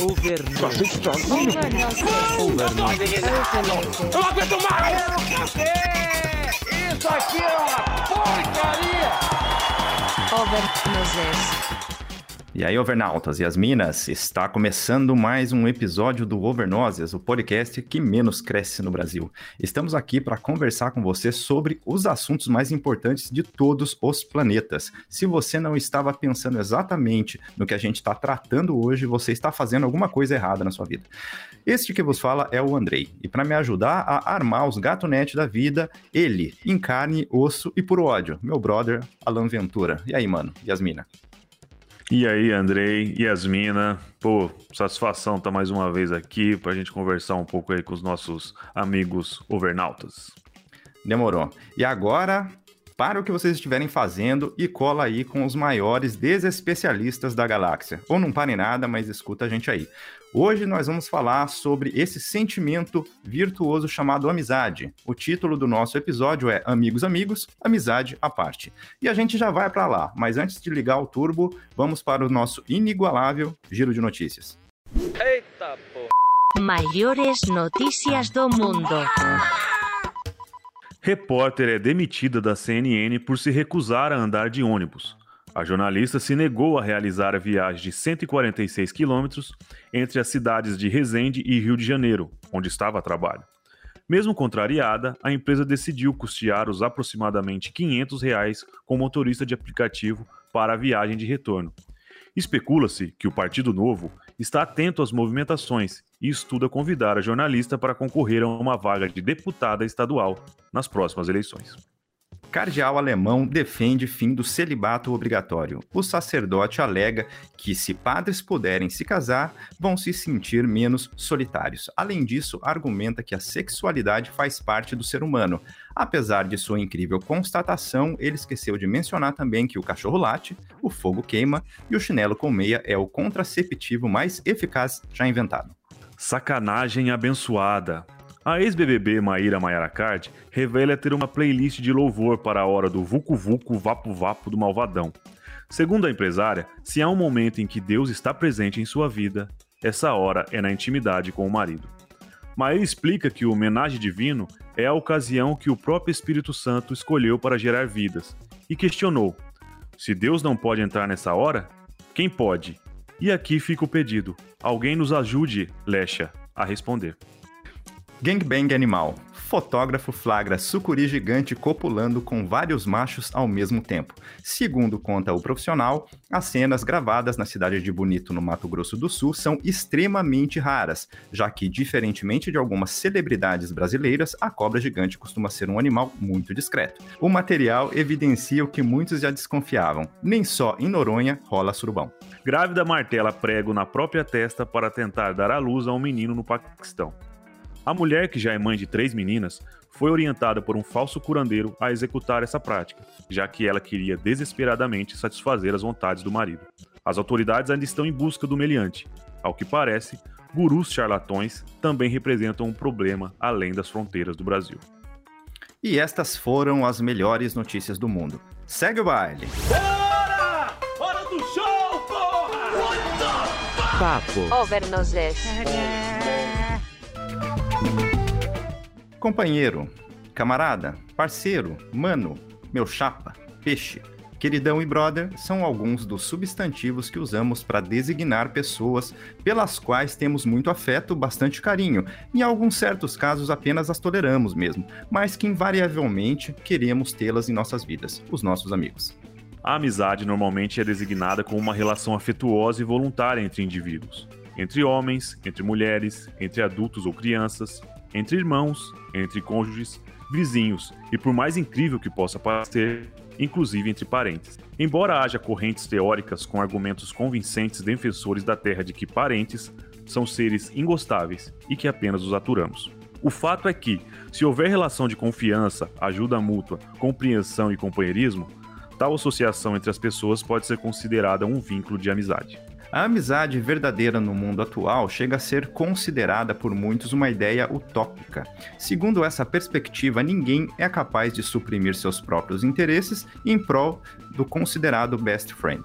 Overnote. Eu não aguento mais! Isso aqui é uma porcaria! Overnoses. E aí, overnautas e as minas, está começando mais um episódio do Overnoses, o podcast que menos cresce no Brasil. Estamos aqui para conversar com você sobre os assuntos mais importantes de todos os planetas. Se você não estava pensando exatamente no que a gente está tratando hoje, você está fazendo alguma coisa errada na sua vida. Este que vos fala é o Andrei, e para me ajudar a armar os gatonete da vida, ele, em carne, osso e por ódio, meu brother Alan Ventura. E aí, mano, Yasmina? E aí, Andrei, Yasmina, pô, satisfação estar tá mais uma vez aqui para a gente conversar um pouco aí com os nossos amigos overnautas. Demorou. E agora, para o que vocês estiverem fazendo e cola aí com os maiores desespecialistas da galáxia. Ou não pare nada, mas escuta a gente aí. Hoje nós vamos falar sobre esse sentimento virtuoso chamado amizade. O título do nosso episódio é Amigos Amigos, Amizade à Parte. E a gente já vai para lá, mas antes de ligar o turbo, vamos para o nosso inigualável giro de notícias. Eita, pô. Maiores notícias do mundo. Repórter é demitida da CNN por se recusar a andar de ônibus. A jornalista se negou a realizar a viagem de 146 quilômetros entre as cidades de Resende e Rio de Janeiro, onde estava a trabalho. Mesmo contrariada, a empresa decidiu custear os aproximadamente 500 reais com motorista de aplicativo para a viagem de retorno. Especula-se que o Partido Novo está atento às movimentações e estuda convidar a jornalista para concorrer a uma vaga de deputada estadual nas próximas eleições. Cardeal alemão defende fim do celibato obrigatório. O sacerdote alega que, se padres puderem se casar, vão se sentir menos solitários. Além disso, argumenta que a sexualidade faz parte do ser humano. Apesar de sua incrível constatação, ele esqueceu de mencionar também que o cachorro late, o fogo queima e o chinelo com meia é o contraceptivo mais eficaz já inventado. Sacanagem abençoada. A ex-BBB Maíra Maiara Card revela ter uma playlist de louvor para a hora do Vucu Vucu Vapo Vapo do Malvadão. Segundo a empresária, se há um momento em que Deus está presente em sua vida, essa hora é na intimidade com o marido. Maíra explica que o homenagem divino é a ocasião que o próprio Espírito Santo escolheu para gerar vidas e questionou: se Deus não pode entrar nessa hora, quem pode? E aqui fica o pedido: alguém nos ajude, Lecha, a responder. Gangbang animal. Fotógrafo flagra sucuri gigante copulando com vários machos ao mesmo tempo. Segundo conta o profissional, as cenas gravadas na cidade de Bonito, no Mato Grosso do Sul, são extremamente raras, já que, diferentemente de algumas celebridades brasileiras, a cobra gigante costuma ser um animal muito discreto. O material evidencia o que muitos já desconfiavam: nem só em Noronha rola surubão. Grávida martela prego na própria testa para tentar dar à luz a um menino no Paquistão. A mulher, que já é mãe de três meninas, foi orientada por um falso curandeiro a executar essa prática, já que ela queria desesperadamente satisfazer as vontades do marido. As autoridades ainda estão em busca do meliante. Ao que parece, gurus charlatões também representam um problema além das fronteiras do Brasil. E estas foram as melhores notícias do mundo. Segue o baile! Bora! Hora do show, porra! Papo. Overnoses. Companheiro, camarada, parceiro, mano, meu chapa, peixe, queridão e brother são alguns dos substantivos que usamos para designar pessoas pelas quais temos muito afeto, bastante carinho, em alguns certos casos apenas as toleramos mesmo, mas que invariavelmente queremos tê-las em nossas vidas, os nossos amigos. A amizade normalmente é designada como uma relação afetuosa e voluntária entre indivíduos, entre homens, entre mulheres, entre adultos ou crianças, entre irmãos, entre cônjuges, vizinhos e, por mais incrível que possa parecer, inclusive entre parentes. Embora haja correntes teóricas com argumentos convincentes defensores da terra de que parentes são seres ingostáveis e que apenas os aturamos. O fato é que, se houver relação de confiança, ajuda mútua, compreensão e companheirismo, tal associação entre as pessoas pode ser considerada um vínculo de amizade. A amizade verdadeira no mundo atual chega a ser considerada por muitos uma ideia utópica. Segundo essa perspectiva, ninguém é capaz de suprimir seus próprios interesses em prol do considerado best friend.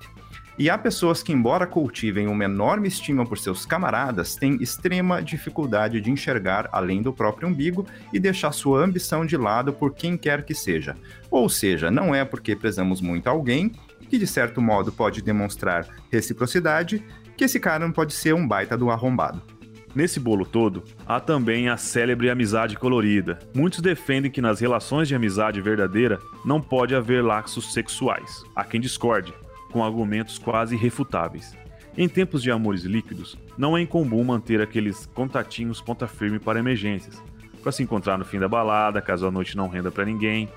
E há pessoas que, embora cultivem uma enorme estima por seus camaradas, têm extrema dificuldade de enxergar além do próprio umbigo e deixar sua ambição de lado por quem quer que seja. Ou seja, não é porque prezamos muito alguém, que de certo modo pode demonstrar reciprocidade, que esse cara não pode ser um baita do arrombado. Nesse bolo todo, há também a célebre amizade colorida. Muitos defendem que nas relações de amizade verdadeira não pode haver laços sexuais. Há quem discorde, com argumentos quase irrefutáveis. Em tempos de amores líquidos, não é incomum manter aqueles contatinhos ponta firme para emergências, para se encontrar no fim da balada, caso a noite não renda para ninguém,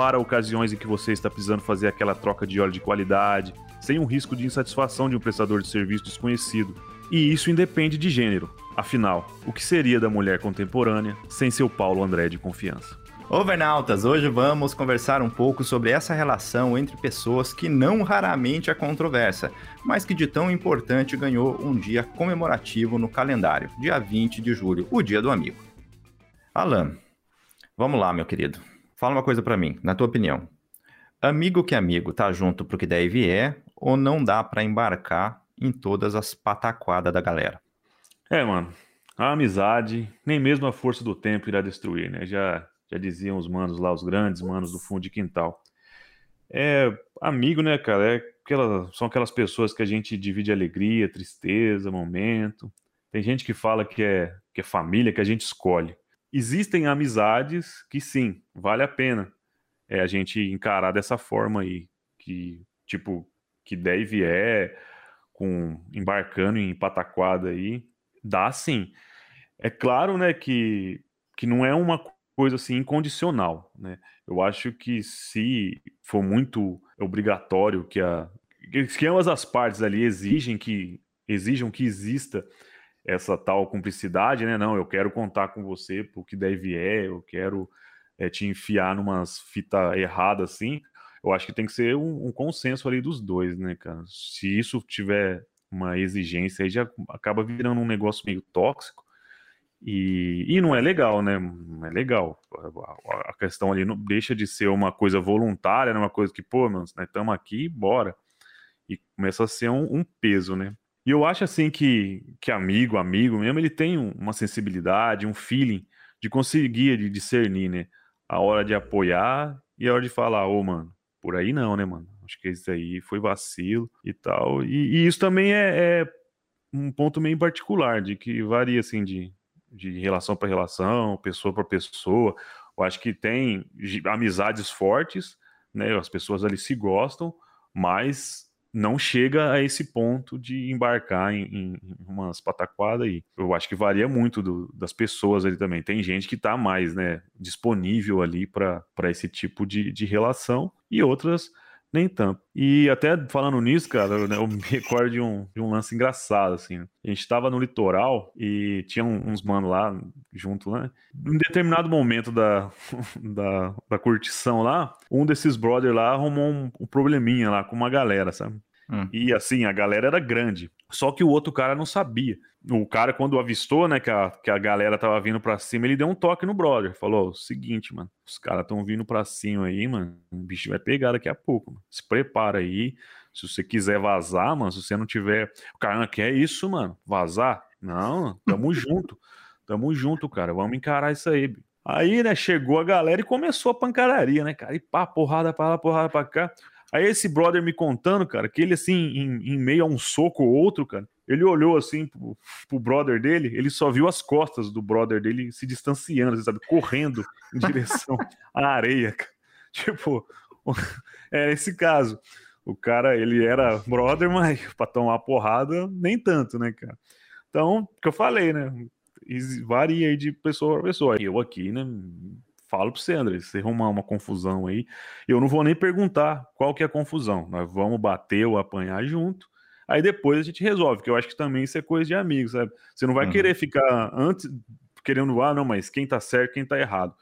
para ocasiões em que você está precisando fazer aquela troca de óleo de qualidade, sem um risco de insatisfação de um prestador de serviço desconhecido. E isso independe de gênero. Afinal, o que seria da mulher contemporânea sem seu Paulo André de confiança? Overnautas, hoje vamos conversar um pouco sobre essa relação entre pessoas que não raramente é controversa, mas que de tão importante ganhou um dia comemorativo no calendário, dia 20 de julho, o dia do amigo. Alan, vamos lá, meu querido. Fala uma coisa para mim, na tua opinião. Amigo que amigo tá junto pro que der e vier, ou não dá para embarcar em todas as pataquadas da galera? É, mano. A amizade, nem mesmo a força do tempo irá destruir, né? Já já diziam os manos lá, os grandes manos do fundo de quintal. É amigo, né, cara? É aquela, são aquelas pessoas que a gente divide alegria, tristeza, momento. Tem gente que fala que é, que é família, que a gente escolhe. Existem amizades que sim, vale a pena é, a gente encarar dessa forma aí, que tipo, que deve é com embarcando em pataquada aí, dá sim. É claro, né, que, que não é uma coisa assim incondicional, né? Eu acho que se for muito obrigatório que a que ambas as partes ali exigem que exijam que exista essa tal cumplicidade, né? Não, eu quero contar com você porque deve é, eu quero é, te enfiar numas fita errada assim. Eu acho que tem que ser um, um consenso ali dos dois, né, cara? Se isso tiver uma exigência aí já acaba virando um negócio meio tóxico e, e não é legal, né? Não é legal. A, a questão ali não deixa de ser uma coisa voluntária, né? uma coisa que, pô, nós estamos aqui, bora. E começa a ser um, um, peso, né? E eu acho assim que, que amigo, amigo mesmo, ele tem uma sensibilidade, um feeling de conseguir de discernir, né? A hora de apoiar e a hora de falar, ô, oh, mano, por aí não, né, mano? Acho que isso aí foi vacilo e tal. E, e isso também é, é um ponto meio particular, de que varia, assim, de, de relação para relação, pessoa para pessoa. Eu acho que tem amizades fortes, né? As pessoas ali se gostam, mas não chega a esse ponto de embarcar em, em umas pataquadas aí. Eu acho que varia muito do, das pessoas ali também. Tem gente que está mais, né, disponível ali para esse tipo de, de relação e outras nem tanto. E até falando nisso, cara, né, eu me recordo de um, de um lance engraçado, assim. A gente tava no litoral e tinha uns manos lá junto. Né? Em determinado momento da, da, da curtição lá, um desses brothers lá arrumou um, um probleminha lá com uma galera, sabe? Hum. E assim, a galera era grande. Só que o outro cara não sabia. O cara, quando avistou, né, que a, que a galera tava vindo pra cima, ele deu um toque no brother. Falou: seguinte, mano, os caras tão vindo pra cima aí, mano. O bicho vai pegar daqui a pouco. Mano. Se prepara aí. Se você quiser vazar, mano, se você não tiver. O cara, quer isso, mano? Vazar? Não, tamo junto. Tamo junto, cara. Vamos encarar isso aí. Aí, né, chegou a galera e começou a pancararia, né, cara? E pá, porrada pra lá, porrada pra cá. Aí esse brother me contando, cara, que ele, assim, em, em meio a um soco ou outro, cara, ele olhou assim pro, pro brother dele, ele só viu as costas do brother dele se distanciando, você sabe, correndo em direção à areia. Cara. Tipo, é esse caso. O cara, ele era brother, mas pra tomar porrada, nem tanto, né, cara? Então, o que eu falei, né? Varia aí de pessoa para pessoa. Eu aqui, né? Falo para você, André, se arrumar uma confusão aí, eu não vou nem perguntar qual que é a confusão. Nós vamos bater ou apanhar junto. Aí depois a gente resolve, que eu acho que também isso é coisa de amigos, sabe? Você não vai uhum. querer ficar antes querendo, ah, não, mas quem tá certo, quem tá errado.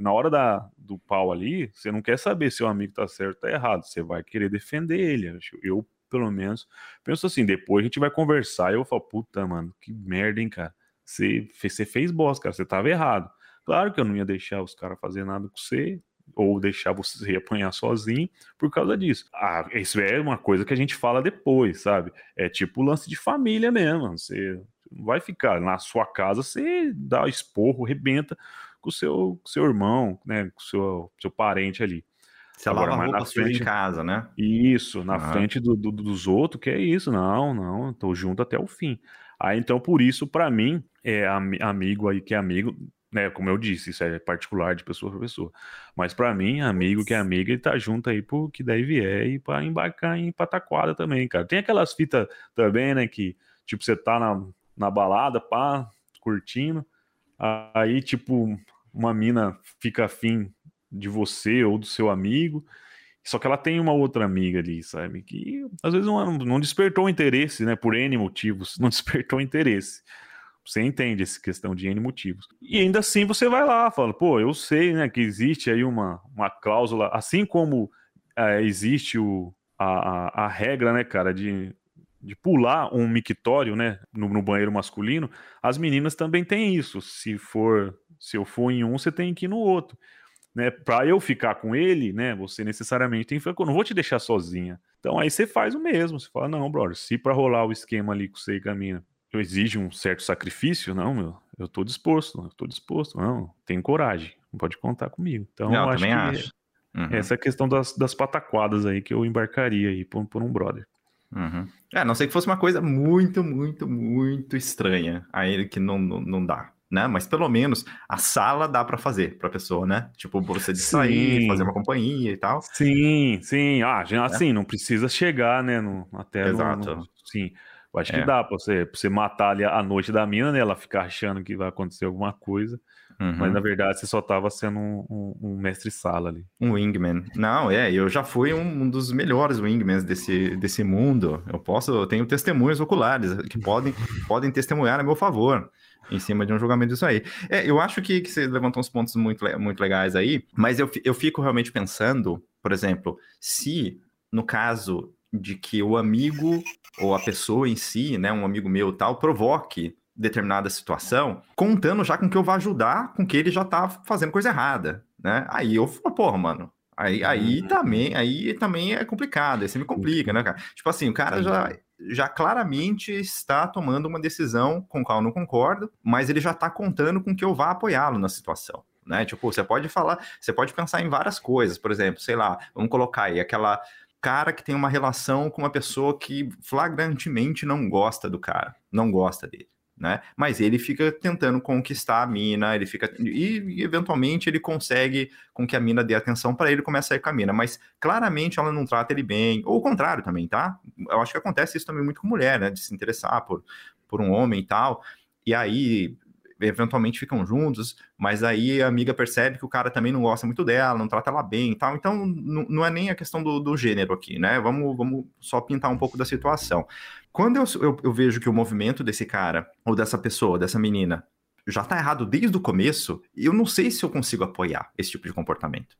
Na hora da, do pau ali, você não quer saber se o amigo tá certo ou tá errado. Você vai querer defender ele. Eu, pelo menos, penso assim, depois a gente vai conversar e eu falar, puta, mano, que merda, hein, cara. Você, você fez bosta, cara, você tava errado. Claro que eu não ia deixar os caras fazer nada com você, ou deixar você apanhar sozinho por causa disso. Ah, isso é uma coisa que a gente fala depois, sabe? É tipo lance de família mesmo. Você não vai ficar na sua casa, você dá esporro, rebenta com o seu, seu irmão, né? Com o seu, seu parente ali. Você Agora, lava mas roupa na frente- em casa, né? Isso, na frente do, do- dos outros, que é isso. Não, não, tô junto até o fim. Aí, então, por isso, pra mim, é ami- amigo aí que é amigo, né? Como eu disse, isso é particular de pessoa pra pessoa. Mas pra mim, amigo que é amigo, ele tá junto aí pro que daí vier e pra embarcar em pataquada também, cara. Tem aquelas fitas também, né? Que, tipo, você tá na, na balada, pá, curtindo. Aí, tipo, uma mina fica afim de você ou do seu amigo. Só que ela tem uma outra amiga ali, sabe? Que às vezes não, não despertou interesse, né? Por N motivos, não despertou interesse. Você entende essa questão de N motivos. E ainda assim você vai lá, fala, pô, eu sei, né, que existe aí uma, uma cláusula, assim como eh, existe o, a, a, a regra, né, cara, de, de pular um mictório, né, no, no banheiro masculino, as meninas também têm isso. Se for, se eu for em um, você tem que ir no outro né, para eu ficar com ele, né, você necessariamente tem que ficar, eu não vou te deixar sozinha. Então aí você faz o mesmo, você fala, não, brother, se para rolar o esquema ali com você e com a mina, eu exige um certo sacrifício, não, meu, eu tô disposto, eu tô disposto, não, tem coragem, pode contar comigo. Então Não, eu acho também acho. Uhum. essa é a questão das, das pataquadas aí que eu embarcaria aí por, por um brother. Uhum. É, a não sei que fosse uma coisa muito, muito, muito estranha. Aí que não, não, não dá, né? Mas pelo menos a sala dá pra fazer pra pessoa, né? Tipo, você distrair, Sim. fazer uma companhia e tal. Sim, sim. Ah, já- assim, não precisa chegar, né? No, até no- Exato. no- sim. Eu acho É. que dá pra você, pra você matar ali a noite da mina, né? Ela ficar achando que vai acontecer alguma coisa. Uhum. Mas na verdade você só tava sendo um, um- um mestre-sala ali. Um wingman. Não, é, eu já fui um, um dos melhores wingmans desse, desse mundo. Eu posso, eu tenho testemunhas oculares que podem, podem testemunhar a meu favor em cima de um julgamento disso aí. É, eu acho que, que você levantou uns pontos muito, muito legais aí, mas eu, eu fico realmente pensando, por exemplo, se no caso de que o amigo ou a pessoa em si, né, um amigo meu e tal, provoque determinada situação, contando já com que eu vá ajudar com que ele já tá fazendo coisa errada, né? Aí eu falo, porra, mano, aí, aí Uhum. também, aí também é complicado, aí você me complica, né, cara? Tipo assim, o cara já, já claramente está tomando uma decisão com a qual eu não concordo, mas ele já está contando com que eu vá apoiá-lo na situação. Né? Tipo, você pode falar, você pode pensar em várias coisas, por exemplo, sei lá, vamos colocar aí aquela cara que tem uma relação com uma pessoa que flagrantemente não gosta do cara, não gosta dele. Né? Mas ele fica tentando conquistar a mina, ele fica e, eventualmente ele consegue com que a mina dê atenção para ele começa a ir com a mina, mas claramente ela não trata ele bem, ou o contrário também, tá? Eu acho que acontece isso também muito com mulher, né? De se interessar por, por um homem e tal, e aí eventualmente ficam juntos, mas aí a amiga percebe que o cara também não gosta muito dela, não trata ela bem e tal, então não é nem a questão do, do gênero aqui, né? Vamos, vamos só pintar um pouco da situação. Quando eu, eu, eu, vejo que o movimento desse cara, ou dessa pessoa, dessa menina, já tá errado desde o começo, eu não sei se eu consigo apoiar esse tipo de comportamento.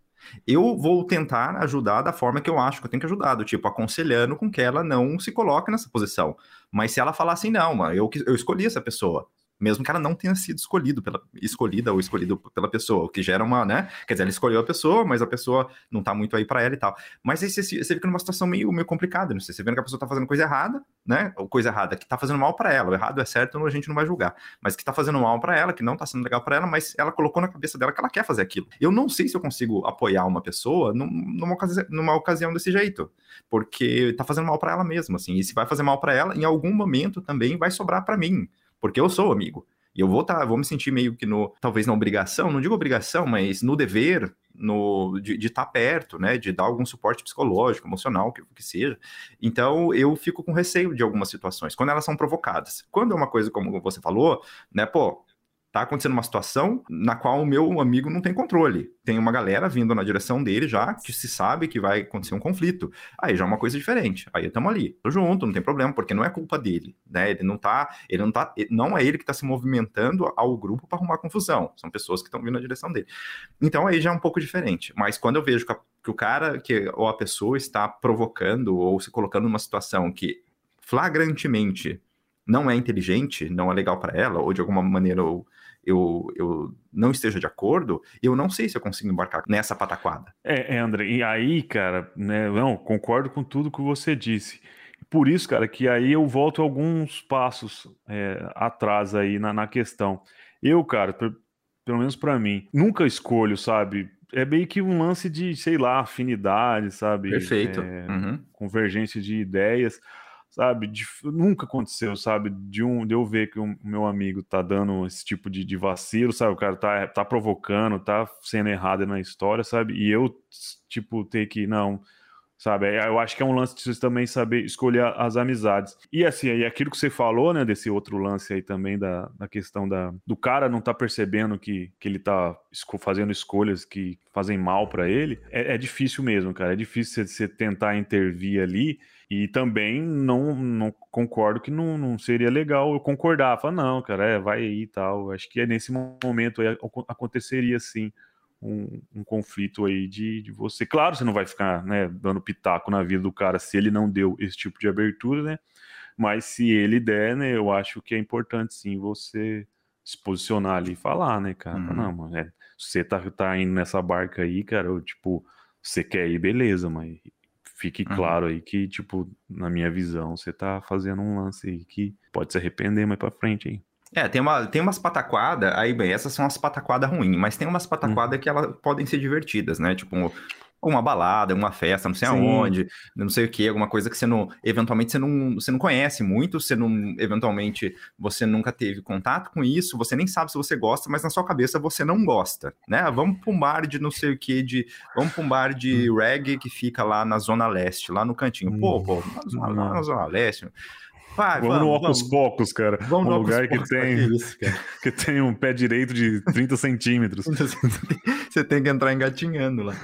Eu vou tentar ajudar da forma que eu acho que eu tenho que ajudar, do tipo, aconselhando com que ela não se coloque nessa posição. Mas se ela falar assim, não, mano, eu, eu escolhi essa pessoa, mesmo que ela não tenha sido escolhido pela, escolhida ou escolhido pela pessoa, o que gera uma, né? Quer dizer, ela escolheu a pessoa, mas a pessoa não tá muito aí para ela e tal. Mas aí você, você fica numa situação meio, meio complicada, não sei, você vendo que a pessoa tá fazendo coisa errada, né? Ou coisa errada que tá fazendo mal para ela, o errado é certo, a gente não vai julgar, mas que tá fazendo mal para ela, que não tá sendo legal para ela, mas ela colocou na cabeça dela que ela quer fazer aquilo. Eu não sei se eu consigo apoiar uma pessoa numa, ocasi numa ocasião desse jeito, porque tá fazendo mal para ela mesmo, assim, e se vai fazer mal para ela, em algum momento também vai sobrar para mim, porque eu sou amigo. E eu vou tá, vou me sentir meio que no, talvez na obrigação, não digo obrigação, mas no dever, no, de estar tá perto, né? De dar algum suporte psicológico, emocional, que, que seja. Então eu fico com receio de algumas situações, quando elas são provocadas. Quando é uma coisa como você falou, né, pô, tá acontecendo uma situação na qual o meu amigo não tem controle. Tem uma galera vindo na direção dele já, que se sabe que vai acontecer um conflito. Aí já é uma coisa diferente. Aí estamos ali, tô junto, não tem problema, porque não é culpa dele, né? Ele não tá, ele não tá, não é ele que tá se movimentando ao grupo para arrumar confusão. São pessoas que estão vindo na direção dele. Então aí já é um pouco diferente. Mas quando eu vejo que, o cara que ou a pessoa está provocando ou se colocando numa situação que flagrantemente não é inteligente, não é legal para ela, ou de alguma maneira eu, eu, eu não esteja de acordo, eu não sei se eu consigo embarcar nessa pataquada. É, é, André, e aí, cara, né, não, concordo com tudo que você disse. Por isso, cara, que aí eu volto alguns passos é, atrás aí na, na questão. Eu, cara, pelo menos pra mim, nunca escolho, sabe? É meio que um lance de, sei lá, afinidade, sabe? Perfeito. É, Uhum. convergência de ideias, sabe? De- nunca aconteceu, sabe? De, um, de eu ver que o meu amigo tá dando esse tipo de, de vacilo, sabe? O cara tá, tá provocando, tá sendo errado na história, sabe? E eu, tipo, ter que, não, sabe? É, Eu acho que é um lance de vocês também saber escolher as amizades. E assim, aí aquilo que você falou, né, desse outro lance aí também da, da questão da, do cara não tá percebendo que, que ele tá esco- fazendo escolhas que fazem mal pra ele, é, é difícil mesmo, cara. É difícil você tentar intervir ali. E também não, não concordo que não, não seria legal eu concordar. Falar, não, cara, é, vai aí e tal. Acho que é nesse momento aí acon- aconteceria sim um, um conflito aí de, de você. Claro, você não vai ficar né, dando pitaco na vida do cara se ele não deu esse tipo de abertura, né? Mas se ele der, né, eu acho que é importante sim você se posicionar ali e falar, né, cara? Uhum. Não, mano, é, você tá, tá indo nessa barca aí, cara, eu, tipo, você quer ir, beleza, mas fique Uhum. claro aí que, tipo, na minha visão, você tá fazendo um lance aí que pode se arrepender mais pra frente aí. É, tem, uma, tem umas pataquadas, aí bem, essas são as pataquadas ruins, mas tem umas pataquadas que elas podem ser divertidas, né? Tipo, uma balada, uma festa, não sei Sim. aonde, não sei o que, alguma coisa que você não, eventualmente você não, você não conhece muito, você não, eventualmente você nunca teve contato com isso, você nem sabe se você gosta, mas na sua cabeça você não gosta, né? Vamos pra um bar de não sei o que, de, vamos pra um bar de reggae que fica lá na Zona Leste, lá no cantinho. Pô, pô, na Zona, lá na Zona Leste. Vai, Vamos, no Ocos Pocos, cara. Vamos um no lugar que tem, que isso, que tem um pé direito de 30 centímetros. Você tem que entrar engatinhando lá.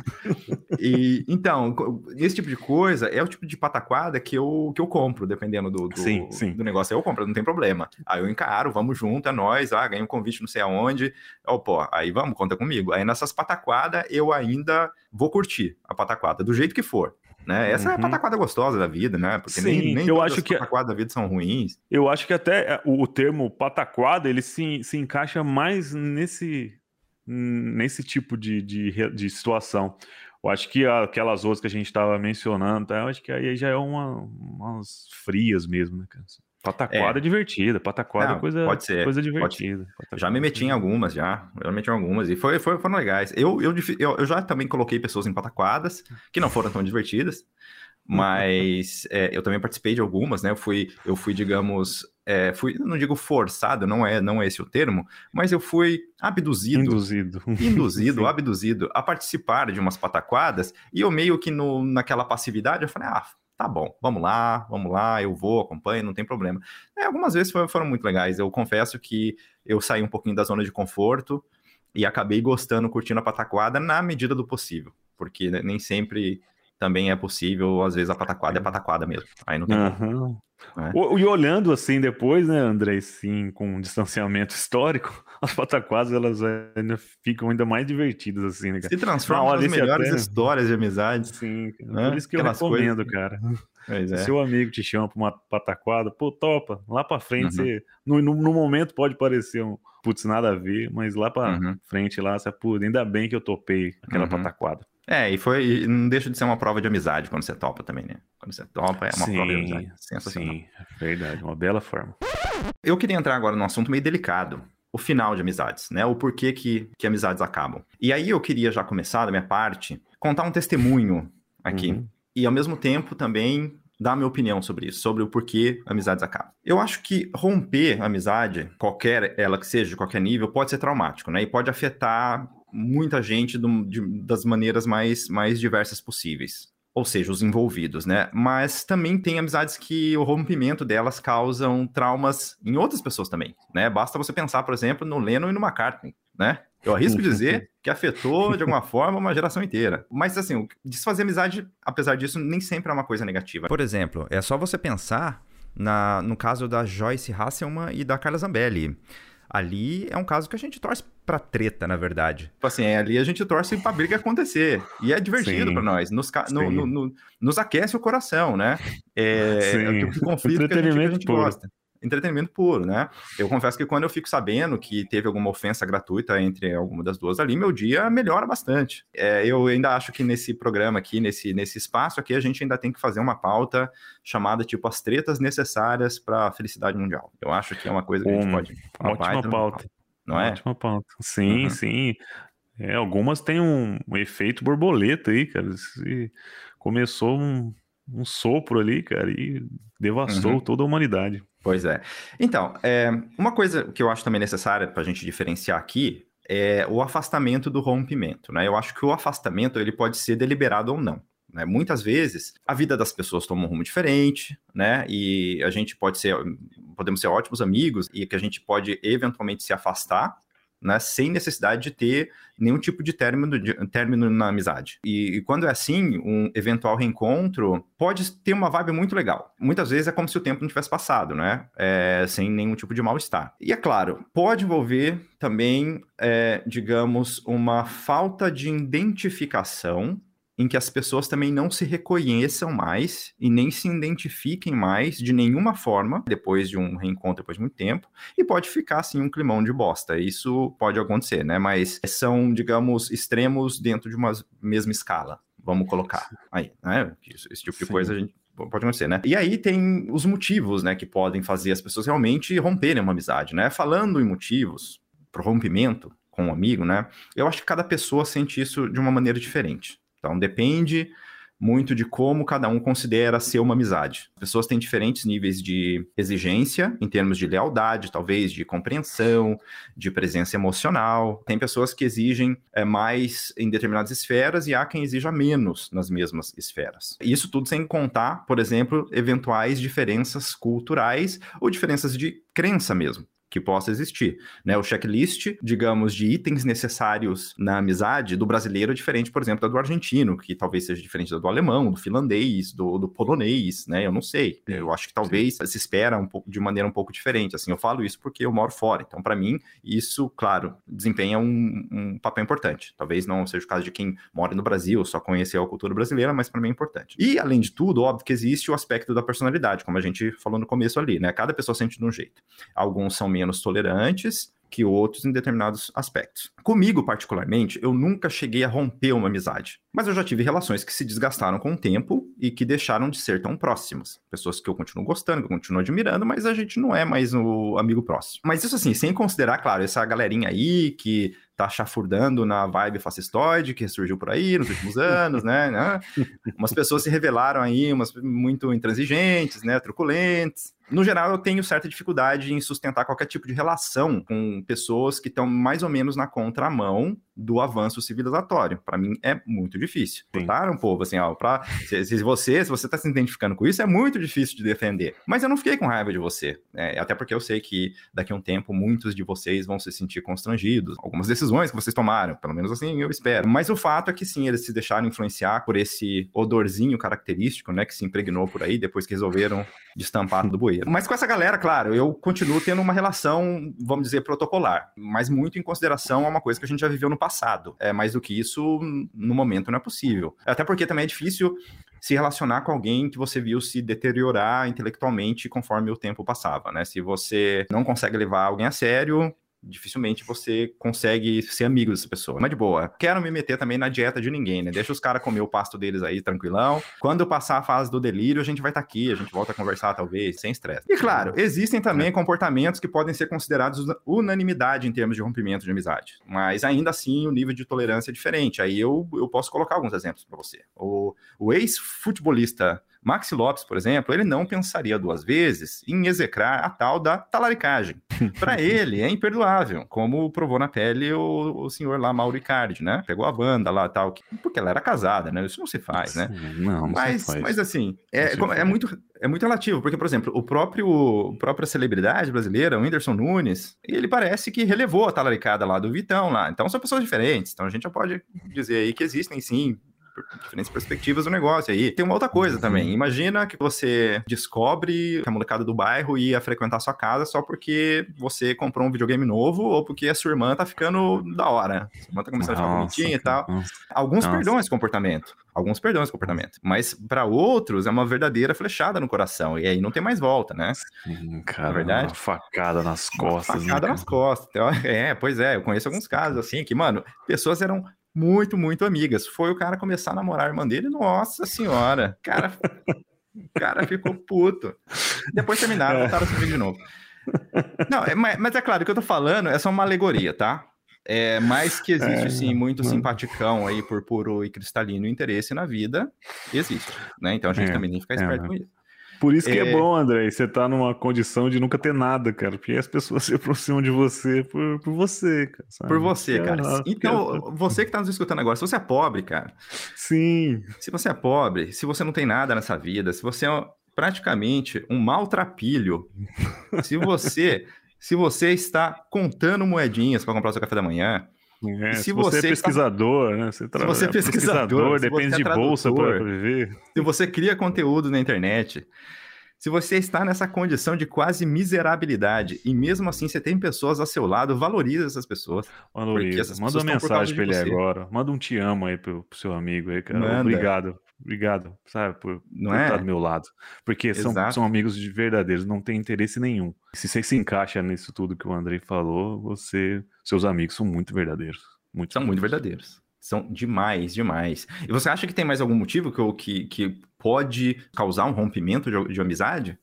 E, então, esse tipo de coisa é o tipo de pataquada que eu, que eu compro, dependendo do, do, Sim, sim. do negócio. Eu compro, não tem problema. Aí eu encaro, vamos junto, é nóis, ah, ganhei um convite não sei aonde. Ó, pô, aí vamos, conta comigo. Aí nessas pataquadas eu ainda vou curtir a pataquada, do jeito que for. Né? Essa é a Uhum. pataquada gostosa da vida, né? Porque Sim, nem, nem eu todas acho as que- pataquadas da vida são ruins. Eu acho que até é, o, termo pataquada, ele se, se encaixa mais nesse, nesse tipo de, de, de situação. Eu acho que aquelas outras que a gente estava mencionando, tá? eu acho que aí já é uma, umas frias mesmo, né, cara? Pataquada é, divertida, pataquada Não, é coisa, pode ser, coisa pode divertida. Já Pataquada me é meti em algumas, já. Já me meti em algumas. E foi, foi, foram legais. Eu, eu, eu, eu já também coloquei pessoas em pataquadas, que não foram tão divertidas. Mas é, eu também participei de algumas, né? Eu fui, eu fui digamos, é, fui, não digo forçado, não é, não é esse o termo, mas eu fui abduzido, Induzido. induzido, abduzido a participar de umas pataquadas, e eu meio que no, naquela passividade, eu falei, ah, tá bom, vamos lá, vamos lá, eu vou, acompanho, não tem problema. É, algumas vezes foram, muito legais, eu confesso que eu saí um pouquinho da zona de conforto e acabei gostando, curtindo a pataquada na medida do possível, porque né, nem sempre também é possível, às vezes a pataquada é pataquada mesmo, aí não tem. Aham. É. O- E olhando assim depois, né, André, sim, com um distanciamento histórico, as pataquadas elas ainda ficam ainda mais divertidas, assim, né, cara? Se transforma Na hora nas melhores até- histórias de amizade. Sim. Né? por isso que eu Aquelas recomendo, coisas- cara. Pois é. Se seu amigo te chama pra uma pataquada, pô, topa, lá pra frente, Uhum. você, no, no, no momento pode parecer um, putz, nada a ver, mas lá pra Uhum. frente lá, você, putz, ainda bem que eu topei aquela Uhum. pataquada. É, e foi. e não deixa de ser uma prova de amizade quando você topa também, né? Quando você topa, é uma prova de amizade. Sensacional. sim, é verdade, uma bela forma. Eu queria entrar agora num assunto meio delicado. O final de amizades, né? O porquê que, que amizades acabam. E aí eu queria já começar, da minha parte, contar um testemunho aqui. Uhum. E ao mesmo tempo também dar a minha opinião sobre isso, sobre o porquê amizades acabam. Eu acho que romper amizade, qualquer ela que seja, de qualquer nível, pode ser traumático, né? E pode afetar muita gente do- de- das maneiras mais, mais diversas possíveis. Ou seja, os envolvidos, né? Mas também tem amizades que o rompimento delas causam traumas em outras pessoas também, né? Basta você pensar, por exemplo, no Lennon e no McCartney, né? Eu arrisco dizer que afetou de alguma forma uma geração inteira. Mas assim, desfazer amizade, apesar disso, nem sempre é uma coisa negativa. Por exemplo, é só você pensar na, no caso da Joyce Hasselman e da Carla Zambelli. Ali é um caso que a gente torce pra treta, na verdade. Tipo assim, é, ali a gente torce pra briga acontecer. E é divertido pra nós. Nos, no- no- no- nos aquece o coração, né? É, Sim. é o tipo de conflito que a gente, que a gente gosta. entretenimento puro, né? Eu confesso que quando eu fico sabendo que teve alguma ofensa gratuita entre alguma das duas ali, meu dia melhora bastante. É, eu ainda acho que nesse programa aqui, nesse, nesse espaço aqui, a gente ainda tem que fazer uma pauta chamada tipo as tretas necessárias para a felicidade mundial. Eu acho que é uma coisa que a gente Uma pode. Ótima pauta. Não é? Ótima pauta. Sim, Uhum. sim. É, algumas têm um, um efeito borboleta aí, cara. Se começou um, um sopro ali, cara, e devastou Uhum. toda a humanidade. Pois é. Então, é, uma coisa que eu acho também necessária para a gente diferenciar aqui é o afastamento do rompimento, né? Eu acho que o afastamento ele pode ser deliberado ou não. Né? Muitas vezes a vida das pessoas toma um rumo diferente, né? E a gente pode ser, podemos ser ótimos amigos e que a gente pode eventualmente se afastar, né? Sem necessidade de ter nenhum tipo de término, de, término na amizade. E, e quando é assim, um eventual reencontro pode ter uma vibe muito legal. Muitas vezes é como se o tempo não tivesse passado, né? É, sem nenhum tipo de mal-estar. E é claro, pode envolver também, é, digamos, uma falta de identificação em que as pessoas também não se reconheçam mais e nem se identifiquem mais de nenhuma forma depois de um reencontro depois de muito tempo e pode ficar assim um climão de bosta. Isso pode acontecer, né? Mas são, digamos, extremos dentro de uma mesma escala. Vamos colocar aí, né? Esse, tipo de Sim. coisa a gente pode acontecer, né? E aí tem os motivos, né, que podem fazer as pessoas realmente romperem uma amizade, né? Falando em motivos pro rompimento com um amigo, né? Eu acho que cada pessoa sente isso de uma maneira diferente. Então depende muito de como cada um considera ser uma amizade. As pessoas têm diferentes níveis de exigência, em termos de lealdade, talvez, de compreensão, de presença emocional. Tem pessoas que exigem é, mais em determinadas esferas e há quem exija menos nas mesmas esferas. Isso tudo sem contar, por exemplo, eventuais diferenças culturais ou diferenças de crença mesmo que possa existir, né? O checklist, digamos, de itens necessários na amizade do brasileiro é diferente, por exemplo, da do argentino, que talvez seja diferente da do alemão, do finlandês, do, do polonês, né? Eu não sei. Eu acho que talvez se espera um pouco de maneira um pouco diferente. Assim, eu falo isso porque eu moro fora. Então, para mim, isso, claro, desempenha um, um papel importante. Talvez não seja o caso de quem mora no Brasil, só conheceu a cultura brasileira, mas para mim é importante. E além de tudo, óbvio que existe o aspecto da personalidade, como a gente falou no começo ali, né? Cada pessoa sente de um jeito. Alguns são menos tolerantes que outros em determinados aspectos. Comigo, particularmente, eu nunca cheguei a romper uma amizade, mas eu já tive relações que se desgastaram com o tempo e que deixaram de ser tão próximas. Pessoas que eu continuo gostando, que eu continuo admirando, mas a gente não é mais o amigo próximo. Mas isso assim, sem considerar, claro, essa galerinha aí que tá chafurdando na vibe fascistoide que surgiu por aí nos últimos anos, né? né? Umas pessoas se revelaram aí, umas muito intransigentes, né? Truculentes. No geral, eu tenho certa dificuldade em sustentar qualquer tipo de relação com pessoas que estão mais ou menos na contramão do avanço civilizatório. Para mim é muito difícil. Claro, um povo assim, ó, pra, se, se você, se você tá se identificando com isso, é muito difícil de defender. Mas eu não fiquei com raiva de você, né? até porque eu sei que daqui a um tempo muitos de vocês vão se sentir constrangidos. Algumas decisões que vocês tomaram, pelo menos assim eu espero. Mas o fato é que sim, eles se deixaram influenciar por esse odorzinho característico, né, que se impregnou por aí depois que resolveram destampar do bueiro. Mas com essa galera, claro, eu continuo tendo uma relação, vamos dizer, protocolar, mas muito em consideração a uma coisa que a gente já viveu no passado. É mais do que isso, no momento não é possível. Até porque também é difícil se relacionar com alguém que você viu se deteriorar intelectualmente conforme o tempo passava, né? Se você não consegue levar alguém a sério, dificilmente você consegue ser amigo dessa pessoa. Mas de boa. Quero me meter também na dieta de ninguém, né? Deixa os caras comer o pasto deles aí, tranquilão. Quando eu passar a fase do delírio, a gente vai estar aqui, a gente volta a conversar, talvez, sem estresse. E claro, existem também comportamentos que podem ser considerados unanimidade em termos de rompimento de amizade. Mas ainda assim, o nível de tolerância é diferente. Aí eu, eu posso colocar alguns exemplos para você. O, o ex-futebolista Maxi Lopes, por exemplo, ele não pensaria duas vezes em execrar a tal da talaricagem. Para ele, é imperdoável, como provou na pele o, o senhor lá, Mauro Icardi, né? Pegou a banda lá tal, que- porque ela era casada, né? Isso não se faz, né? Não, não Mas, se faz. mas assim, é, é muito, é muito relativo, porque, por exemplo, o próprio a própria celebridade brasileira, o Whindersson Nunes, ele parece que relevou a talaricada lá do Vitão lá. Então são pessoas diferentes. Então a gente já pode dizer aí que existem sim diferentes perspectivas do negócio. Aí tem uma outra coisa Uhum. também. Imagina que você descobre que a molecada do bairro ia frequentar sua casa só porque você comprou um videogame novo ou porque a sua irmã tá ficando da hora. Sua irmã tá começando a ficar Nossa, bonitinha e tal. nossa. Alguns Nossa. perdoam esse comportamento. Alguns perdoam esse comportamento. Mas para outros é uma verdadeira flechada no coração. E aí não tem mais volta, né? Sim, cara, verdade? uma facada nas Uma costas. né, facada cara? nas costas. Então, É, pois é, eu conheço alguns casos assim que, mano, pessoas eram muito, muito amigas. Foi o cara começar a namorar a irmã dele, nossa senhora. Cara, o cara ficou puto. Depois terminaram, É. voltaram a se ver de novo. Não, é, mas, é claro, o que eu tô falando é só uma alegoria, tá? É, mas que existe, É, sim, muito não. simpaticão aí por puro e cristalino interesse na vida, existe, né? Então a gente É, também tem que ficar é, esperto né? com isso. Por isso que é... É. bom, André, você tá numa condição de nunca ter nada, cara. Porque as pessoas se aproximam de você por, por você, cara. sabe? Por você, é- cara. é- Então, você que tá nos escutando agora, se você é pobre, cara, Sim, Se você é pobre, se você não tem nada nessa vida, se você é praticamente um maltrapilho, se você se você está contando moedinhas para comprar o seu café da manhã, é, se se, você, você é pesquisador, né? Você tra- você é pesquisador, se depende é de bolsa para viver. se você cria conteúdo na internet, se você está nessa condição de quase miserabilidade e mesmo assim você tem pessoas ao seu lado, valorize essas pessoas. Valoriza. essas Manda pessoas uma mensagem de ele agora. Manda um te amo aí pro, pro seu amigo aí, cara. Manda. Obrigado. Obrigado, sabe, por, Não por é? estar do meu lado. Porque são, Exato. são amigos de verdadeiros, não tem interesse nenhum. Se você se encaixa nisso tudo que o Andrei falou, você, seus amigos são muito verdadeiros. Muito São muito verdadeiros. São demais, demais. E você acha que tem mais algum motivo que, que, que pode causar um rompimento de, de amizade?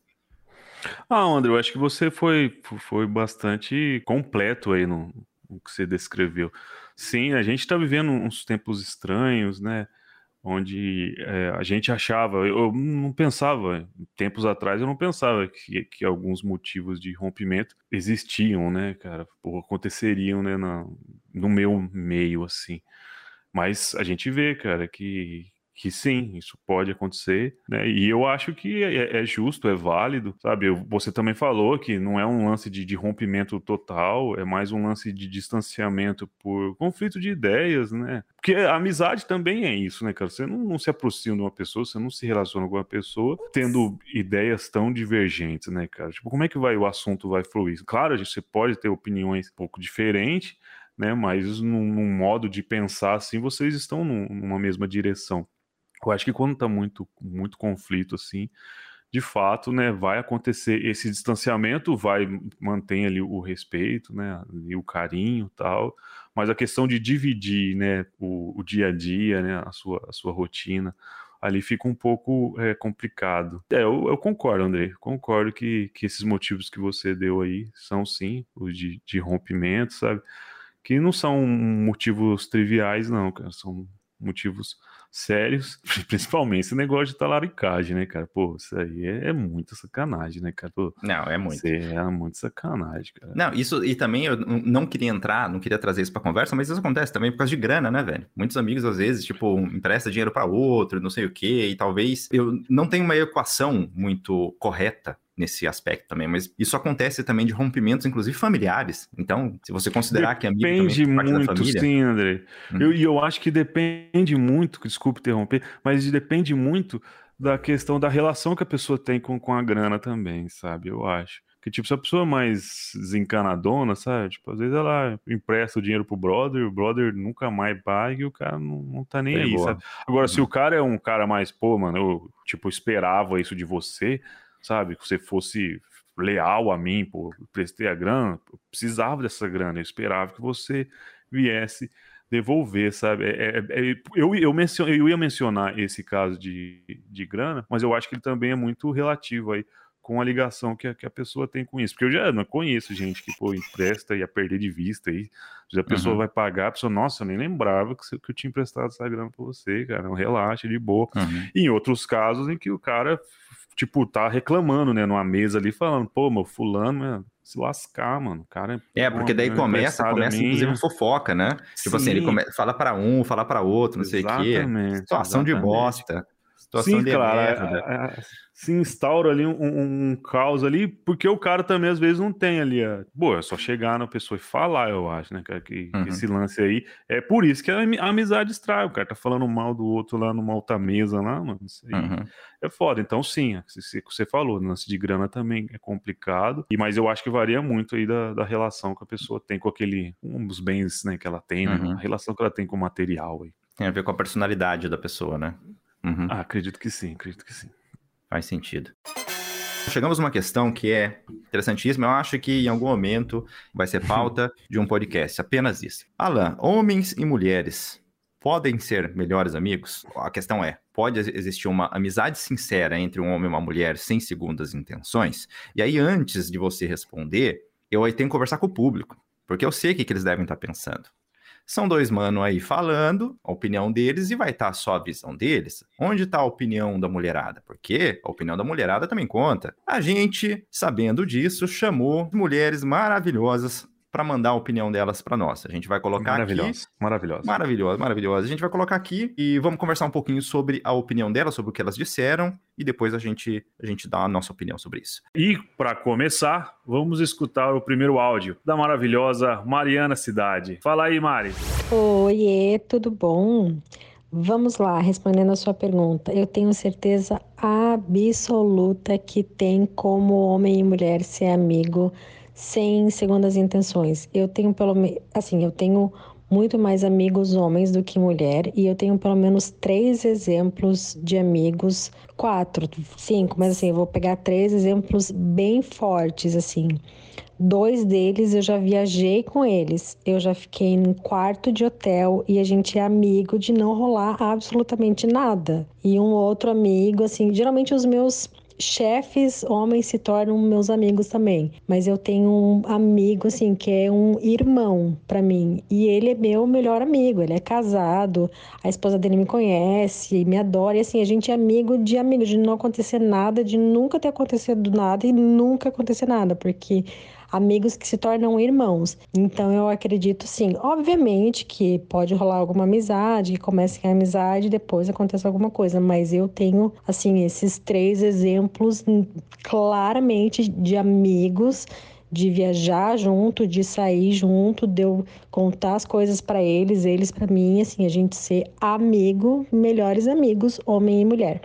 Ah, André, eu acho que você foi, foi bastante completo aí no, no que você descreveu. Sim, a gente está vivendo uns tempos estranhos, né? Onde é, a gente achava, eu não pensava, tempos atrás eu não pensava que, que alguns motivos de rompimento existiam, né, cara? Ou aconteceriam, né, na, no meu meio, assim. Mas a gente vê, cara, que, que sim, isso pode acontecer, né? E eu acho que é, é justo, é válido, sabe? Você também falou que não é um lance de, de rompimento total, é mais um lance de distanciamento por conflito de ideias, né? Porque a amizade também é isso, né, cara? Você não, não se aproxima de uma pessoa, você não se relaciona com uma pessoa tendo ideias tão divergentes, né, cara? Tipo, como é que vai o assunto vai fluir? Claro, a gente- você pode ter opiniões um pouco diferentes, né? Mas num, num modo de pensar assim, vocês estão num- numa mesma direção. Eu acho que quando tá muito, muito conflito assim, de fato, né, vai acontecer esse distanciamento, vai manter ali o respeito, né, e o carinho, tal. Mas a questão de dividir, né, o, o dia a dia, né, a sua, a sua rotina, ali fica um pouco é, complicado. É, eu, eu concordo, André. Concordo que, que esses motivos que você deu aí são sim os de, de rompimento, sabe? Que não são motivos triviais, não, cara. São motivos sérios, principalmente esse negócio de talaricagem, né, cara? Pô, isso aí é, é muita sacanagem, né, cara? Pô, Não, é muito. Isso é muito sacanagem, cara. Não, isso, e também eu não queria entrar, não queria trazer isso pra conversa, mas isso acontece também por causa de grana, né, velho? Muitos amigos, às vezes, tipo, empresta dinheiro pra outro, não sei o quê, e talvez eu não tenho uma equação muito correta nesse aspecto também, mas isso acontece também de rompimentos, inclusive familiares. Então, se você considerar que amigo também Depende parte da muito, família, sim, André. Uhum. Eu- E eu, acho que depende muito, desculpe interromper, mas depende muito da questão da relação que a pessoa tem com, com a grana também, sabe? Eu acho. Que, tipo, se a pessoa é mais desencanadona, sabe? Tipo, às vezes ela empresta o dinheiro pro brother, o brother nunca mais paga e o cara não, não tá nem Bem aí, boa. sabe? Agora, se Uhum. o cara é um cara mais, pô, mano, eu, tipo, esperava isso de você, sabe? Que você fosse leal a mim, pô, prestei a grana, precisava dessa grana, eu esperava que você viesse devolver, sabe? É- é- é- eu, eu, mencio- eu ia mencionar esse caso de, de grana, mas eu acho que ele também é muito relativo aí com a ligação que a, que a pessoa tem com isso. Porque eu já não conheço gente que, pô, empresta e ia perder de vista aí. Se a pessoa Uhum. vai pagar, a pessoa, nossa, eu nem lembrava que, que eu tinha emprestado essa grana pra você, cara. Não relaxa, de boa. Uhum. Em outros casos em que o cara, tipo, tá reclamando, né, numa mesa ali, falando, pô, meu fulano, né, se lascar, mano. O cara É, porque daí grana começa, começa minha. inclusive fofoca, né? Tipo assim, ele Sim. come... fala pra um, fala pra outro, não sei o quê. Exatamente, Situação de exatamente. bosta. Situação Sim, de claro. merda. é- é- se instaura ali um, um- um caos ali, porque o cara também às vezes não tem ali. A... Pô, é só chegar na pessoa e falar, eu acho, né, cara? Que, Uhum. esse lance aí. É por isso que a, ami- a amizade estrai. O cara tá falando mal do outro lá numa outra mesa lá, mano. Isso aí Uhum. é foda. Então, sim, você falou, lance de grana também é complicado. E, mas eu acho que varia muito aí da, da relação que a pessoa tem com aquele. Um dos bens né, que ela tem, né? Uhum. A relação que ela tem com o material aí. Tem a ver com a personalidade da pessoa, né? Uhum. Ah, acredito que sim, acredito que sim. Faz sentido. Chegamos numa questão que é interessantíssima. Eu acho que em algum momento vai ser pauta de um podcast. Apenas isso. Alan, homens e mulheres podem ser melhores amigos? A questão é: pode ex- existir uma amizade sincera entre um homem e uma mulher sem segundas intenções? E aí, antes de você responder, eu aí tenho que conversar com o público, porque eu sei o que, que eles devem estar pensando. São dois mano aí falando a opinião deles e vai estar só a visão deles. Onde está a opinião da mulherada? Porque a opinião da mulherada também conta. A gente, sabendo disso, chamou mulheres maravilhosas para mandar a opinião delas para nós. A gente vai colocar aqui Maravilhoso, maravilhoso. Maravilhosa, maravilhosa. A gente vai colocar aqui e vamos conversar um pouquinho sobre a opinião delas, sobre o que elas disseram, e depois a gente, a gente dá a nossa opinião sobre isso. E para começar, vamos escutar o primeiro áudio da maravilhosa Mariana Cidade. Fala aí, Mari. Oiê, tudo bom? Vamos lá, respondendo a sua pergunta. Eu tenho certeza absoluta que tem como homem e mulher ser amigo sem segundas intenções. Eu tenho pelo assim, eu tenho muito mais amigos homens do que mulher e eu tenho pelo menos três exemplos de amigos, quatro, cinco, mas assim, eu vou pegar três exemplos bem fortes, assim. Dois deles eu já viajei com eles. Eu já fiquei em quarto de hotel e a gente é amigo de não rolar absolutamente nada. E um outro amigo, assim, geralmente os meus chefes homens se tornam meus amigos também. Mas eu tenho um amigo, assim, que é um irmão para mim. E ele é meu melhor amigo. Ele é casado, a esposa dele me conhece, me adora. E assim, a gente é amigo de amigo, de não acontecer nada, de nunca ter acontecido nada e nunca acontecer nada, porque amigos que se tornam irmãos. Então eu acredito sim. Obviamente que pode rolar alguma amizade, que comece a amizade e depois acontece alguma coisa, mas eu tenho assim esses três exemplos claramente de amigos de viajar junto, de sair junto, de eu contar as coisas para eles, eles para mim, assim, a gente ser amigo, melhores amigos, homem e mulher.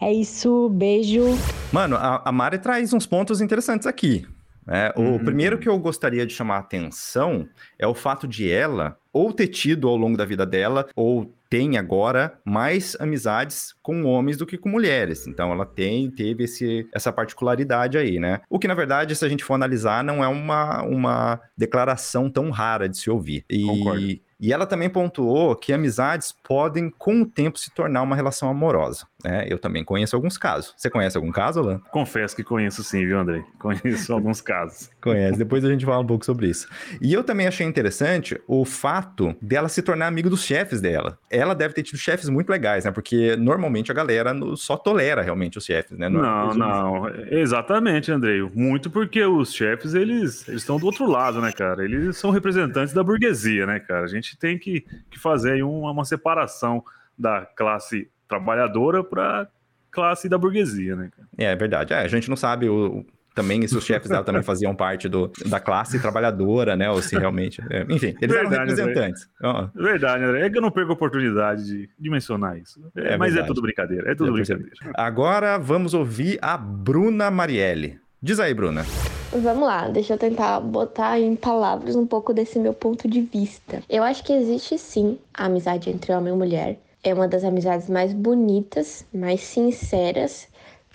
É isso, beijo. Mano, a, a Mari traz uns pontos interessantes aqui. Né? o Uhum. primeiro que eu gostaria de chamar a atenção é o fato de ela ou ter tido ao longo da vida dela, ou tem agora mais amizades com homens do que com mulheres. Então ela tem, teve esse, essa particularidade aí, né? O que, na verdade, se a gente for analisar, não é uma, uma declaração tão rara de se ouvir. Concordo. E, e ela também pontuou que amizades podem, com o tempo, se tornar uma relação amorosa. Né? Eu também conheço alguns casos. Você conhece algum caso, Alan? Confesso que conheço sim, viu, Andrei? Conheço alguns casos. Conhece, depois a gente fala um pouco sobre isso. E eu também achei interessante o fato dela se tornar amigo dos chefes dela. Ela deve ter tido chefes muito legais, né? Porque normalmente a galera só tolera realmente os chefes, né? Não, não, exatamente, Andrei. Muito porque os chefes, eles eles estão do outro lado, né, cara? Eles são representantes da burguesia, né, cara? A gente tem que, que fazer aí uma, uma separação da classe trabalhadora para classe da burguesia, né, cara? É, é verdade. É, a gente não sabe o, o- também se os chefes dela também faziam parte do, da classe trabalhadora, né? Ou se realmente. é, enfim, eles eram Verdade, André. representantes. Ó, Verdade, André. É que eu não perco a oportunidade de, de mencionar isso. É, É mas é verdade. tudo brincadeira. É tudo Já percebi. brincadeira. Agora vamos ouvir a Bruna Marielle. Diz aí, Bruna. Vamos lá, deixa eu tentar botar em palavras um pouco desse meu ponto de vista. Eu acho que existe sim a amizade entre homem e mulher. É uma das amizades mais bonitas, mais sinceras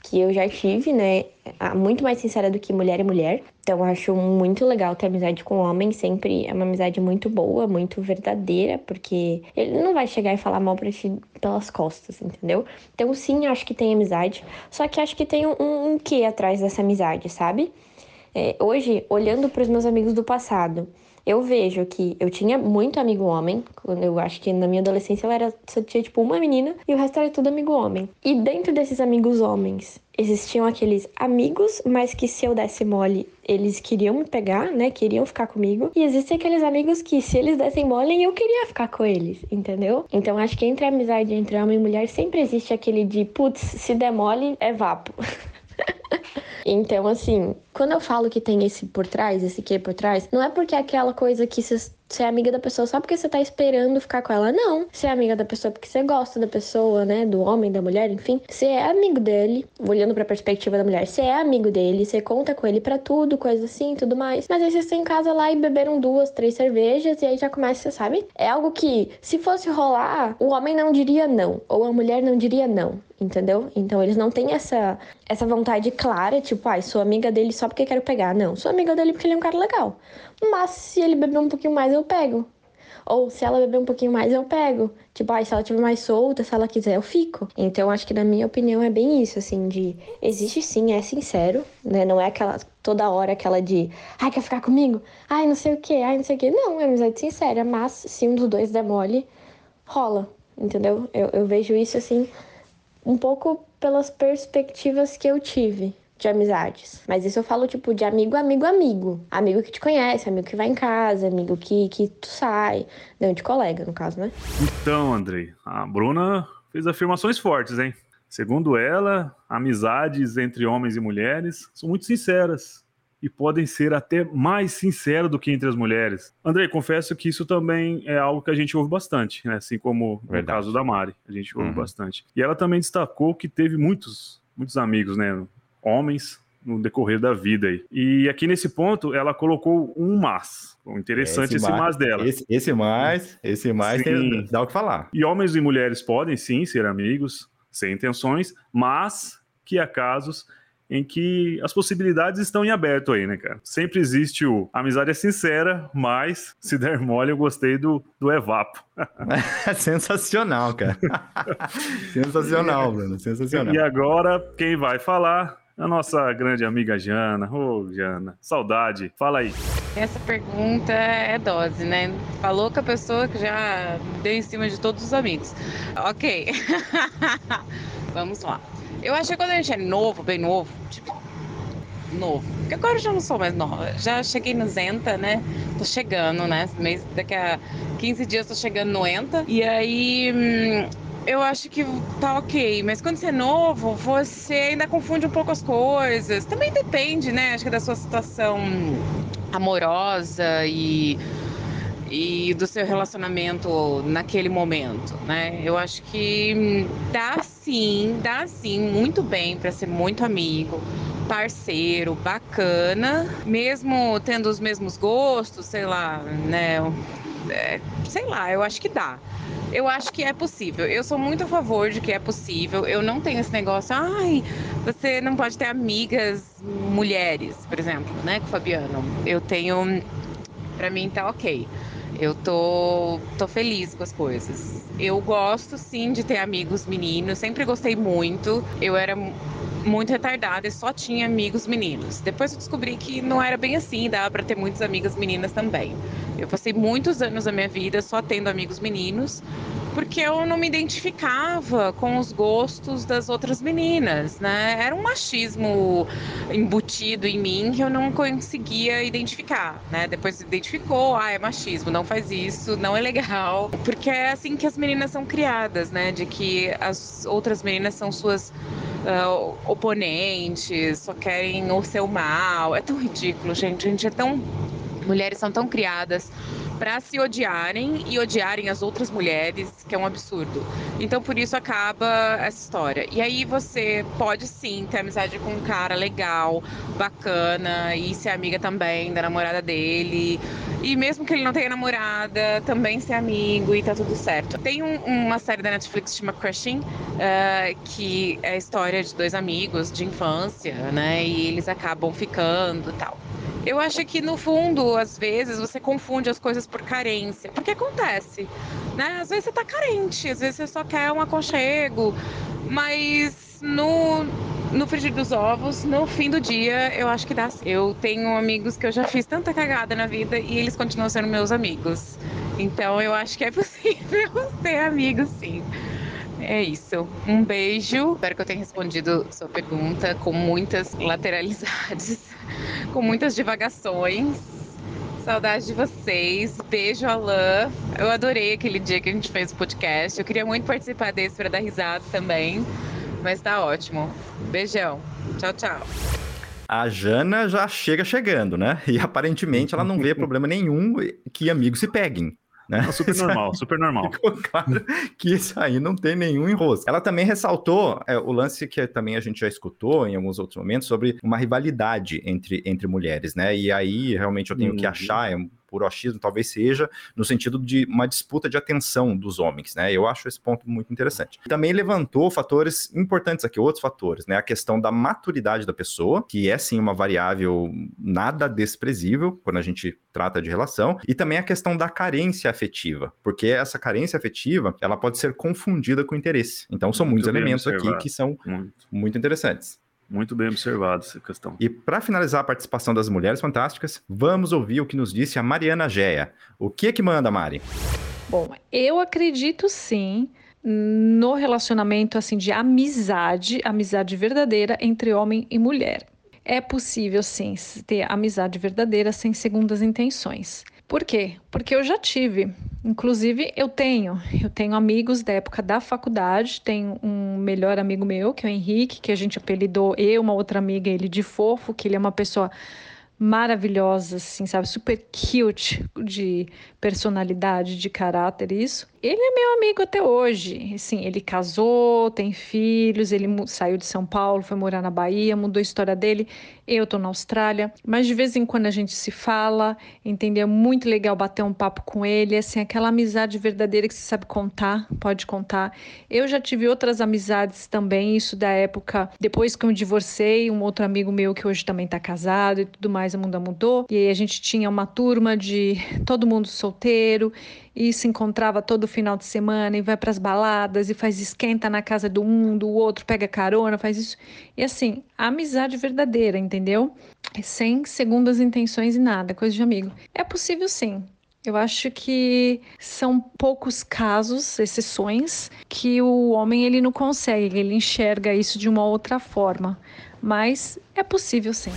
que eu já tive, né? Ah, Muito mais sincera do que mulher e mulher. Então acho muito legal ter amizade com homem. Sempre é uma amizade muito boa, muito verdadeira, porque ele não vai chegar e falar mal pra ti pelas costas, entendeu? Então sim, acho que tem amizade. Só que acho que tem um, um quê atrás dessa amizade, sabe? É, hoje, olhando para os meus amigos do passado, eu vejo que eu tinha muito amigo homem. Eu acho que na minha adolescência eu era só tinha tipo uma menina e o resto era tudo amigo homem. E dentro desses amigos homens, existiam aqueles amigos, mas que se eu desse mole, eles queriam me pegar, né? Queriam ficar comigo. E existem aqueles amigos que, se eles dessem mole, eu queria ficar com eles, entendeu? Então acho que entre amizade entre homem e mulher sempre existe aquele de, putz, se der mole, é vapo. Então, assim, quando eu falo que tem esse por trás, esse que por trás, não é porque é aquela coisa que você é amiga da pessoa só porque você tá esperando ficar com ela. Não. Você é amiga da pessoa porque você gosta da pessoa, né? Do homem, da mulher, enfim. Você é amigo dele, olhando pra perspectiva da mulher. Você é amigo dele, você conta com ele para tudo, coisa assim, tudo mais. Mas aí vocês estão em casa lá e beberam duas, três cervejas e aí já começa, sabe? É algo que, se fosse rolar, o homem não diria não. Ou a mulher não diria não entendeu? Então eles não têm essa, essa vontade clara, tipo, ai, ah, sou amiga dele só porque quero pegar. Não, sou amiga dele porque ele é um cara legal. Mas se ele beber um pouquinho mais, eu pego. Ou se ela beber um pouquinho mais, eu pego. Tipo, ai, se ela tiver mais solta, se ela quiser, eu fico. Então, acho que na minha opinião é bem isso, assim, de existe sim, é sincero, né? Não é aquela toda hora aquela de ai, quer ficar comigo? Ai, não sei o que, ai, não sei o que. Não, é amizade sincera, mas se um dos dois der mole, rola, entendeu? Eu, eu vejo isso assim um pouco pelas perspectivas que eu tive de amizades. Mas isso eu falo, tipo, de amigo, amigo, amigo. Amigo que te conhece, amigo que vai em casa, amigo que, que tu sai. Não, de colega, no caso, né? Então, Andrei, a Bruna fez afirmações fortes, hein? Segundo ela, amizades entre homens e mulheres são muito sinceras e podem ser até mais sinceras do que entre as mulheres. Andrei, confesso que isso também é algo que a gente ouve bastante, né? assim como Verdade. no caso da Mari, a gente ouve uhum. bastante. E ela também destacou que teve muitos, muitos amigos, né? Homens no decorrer da vida aí. E aqui nesse ponto ela colocou um mas. Interessante esse, esse mas, dela. Esse, esse mais, esse mais tem, dá o que falar. E homens e mulheres podem sim ser amigos sem intenções, mas que há casos em que as possibilidades estão em aberto aí, né, cara? Sempre existe o amizade é sincera, mas se der mole, eu gostei do, do Evapo. sensacional, cara. sensacional, Bruno, sensacional. E agora, quem vai falar a nossa grande amiga Jana. Ô, oh, Jana, saudade. Fala aí. Essa pergunta é dose, né? Falou com a pessoa que já deu em cima de todos os amigos. Ok. Vamos lá. Eu acho que quando a gente é novo, bem novo, tipo, novo. Porque agora eu já não sou mais nova. Já cheguei no Zenta, né? Tô chegando, né? Mês, daqui a 15 dias tô chegando no Enta. E aí. Hum, eu acho que tá ok, mas quando você é novo, você ainda confunde um pouco as coisas. Também depende, né? Acho que da sua situação amorosa e e do seu relacionamento naquele momento, né? Eu acho que dá sim, dá sim muito bem para ser muito amigo, parceiro, bacana, mesmo tendo os mesmos gostos, sei lá, né? É, sei lá, eu acho que dá. Eu acho que é possível. Eu sou muito a favor de que é possível. Eu não tenho esse negócio, ai, você não pode ter amigas mulheres, por exemplo, né, com o Fabiano. Eu tenho, para mim tá ok. Eu tô, tô feliz com as coisas. Eu gosto sim de ter amigos meninos, sempre gostei muito. Eu era muito retardada e só tinha amigos meninos. Depois eu descobri que não era bem assim, dava para ter muitas amigas meninas também. Eu passei muitos anos da minha vida só tendo amigos meninos, porque eu não me identificava com os gostos das outras meninas, né? Era um machismo embutido em mim que eu não conseguia identificar, né? Depois identificou, ah, é machismo, não faz isso, não é legal, porque é assim que as meninas são criadas, né? De que as outras meninas são suas uh, oponentes, só querem o seu mal. É tão ridículo, gente. A gente é tão mulheres são tão criadas para se odiarem e odiarem as outras mulheres, que é um absurdo. Então por isso acaba essa história. E aí você pode sim ter amizade com um cara legal, bacana, e ser amiga também da namorada dele. E mesmo que ele não tenha namorada, também ser amigo e tá tudo certo. Tem um, uma série da Netflix que chama Crushing, uh, que é a história de dois amigos de infância, né? E eles acabam ficando e tal. Eu acho que no fundo, às vezes, você confunde as coisas por carência. Porque acontece, né? Às vezes você tá carente, às vezes você só quer um aconchego, mas no no frigir dos ovos, no fim do dia, eu acho que dá. Eu tenho amigos que eu já fiz tanta cagada na vida e eles continuam sendo meus amigos. Então eu acho que é possível ter amigos, sim. É isso. Um beijo. Espero que eu tenha respondido sua pergunta com muitas lateralidades, com muitas divagações. Saudade de vocês. Beijo, Alain. Eu adorei aquele dia que a gente fez o podcast. Eu queria muito participar desse para dar risada também. Mas tá ótimo. Beijão. Tchau, tchau. A Jana já chega chegando, né? E aparentemente ela não vê problema nenhum que amigos se peguem. Né? Não, super normal, super normal. Ficou claro que isso aí não tem nenhum enrosco. Ela também ressaltou é, o lance que também a gente já escutou em alguns outros momentos sobre uma rivalidade entre, entre mulheres, né? E aí realmente eu tenho uhum. que achar, é puro achismo, talvez seja no sentido de uma disputa de atenção dos homens, né? Eu acho esse ponto muito interessante. Também levantou fatores importantes aqui, outros fatores, né? A questão da maturidade da pessoa, que é sim uma variável nada desprezível quando a gente trata de relação, e também a questão da carência afetiva, porque essa carência afetiva, ela pode ser confundida com interesse. Então são muito muitos elementos observado. aqui que são muito. muito interessantes. Muito bem observado essa questão. E para finalizar a participação das mulheres fantásticas, vamos ouvir o que nos disse a Mariana Geia. O que é que manda, Mari? Bom, eu acredito sim no relacionamento assim de amizade, amizade verdadeira entre homem e mulher. É possível sim ter amizade verdadeira sem segundas intenções. Por quê? Porque eu já tive. Inclusive, eu tenho. Eu tenho amigos da época da faculdade. Tenho um melhor amigo meu, que é o Henrique, que a gente apelidou eu, uma outra amiga, ele de fofo, que ele é uma pessoa maravilhosa, assim, sabe? Super cute de personalidade, de caráter, isso. Ele é meu amigo até hoje. Assim, ele casou, tem filhos, ele saiu de São Paulo, foi morar na Bahia, mudou a história dele. Eu tô na Austrália, mas de vez em quando a gente se fala, entendeu? É muito legal bater um papo com ele, assim, aquela amizade verdadeira que você sabe contar, pode contar. Eu já tive outras amizades também, isso da época depois que eu me divorciei, um outro amigo meu que hoje também tá casado e tudo mais, o mundo mudou. E aí a gente tinha uma turma de todo mundo solteiro e se encontrava todo final de semana e vai para as baladas e faz esquenta na casa do um, do outro, pega carona, faz isso. E assim, amizade verdadeira, entendeu? Sem segundas intenções e nada, coisa de amigo. É possível sim. Eu acho que são poucos casos, exceções, que o homem ele não consegue, ele enxerga isso de uma outra forma. Mas é possível sim.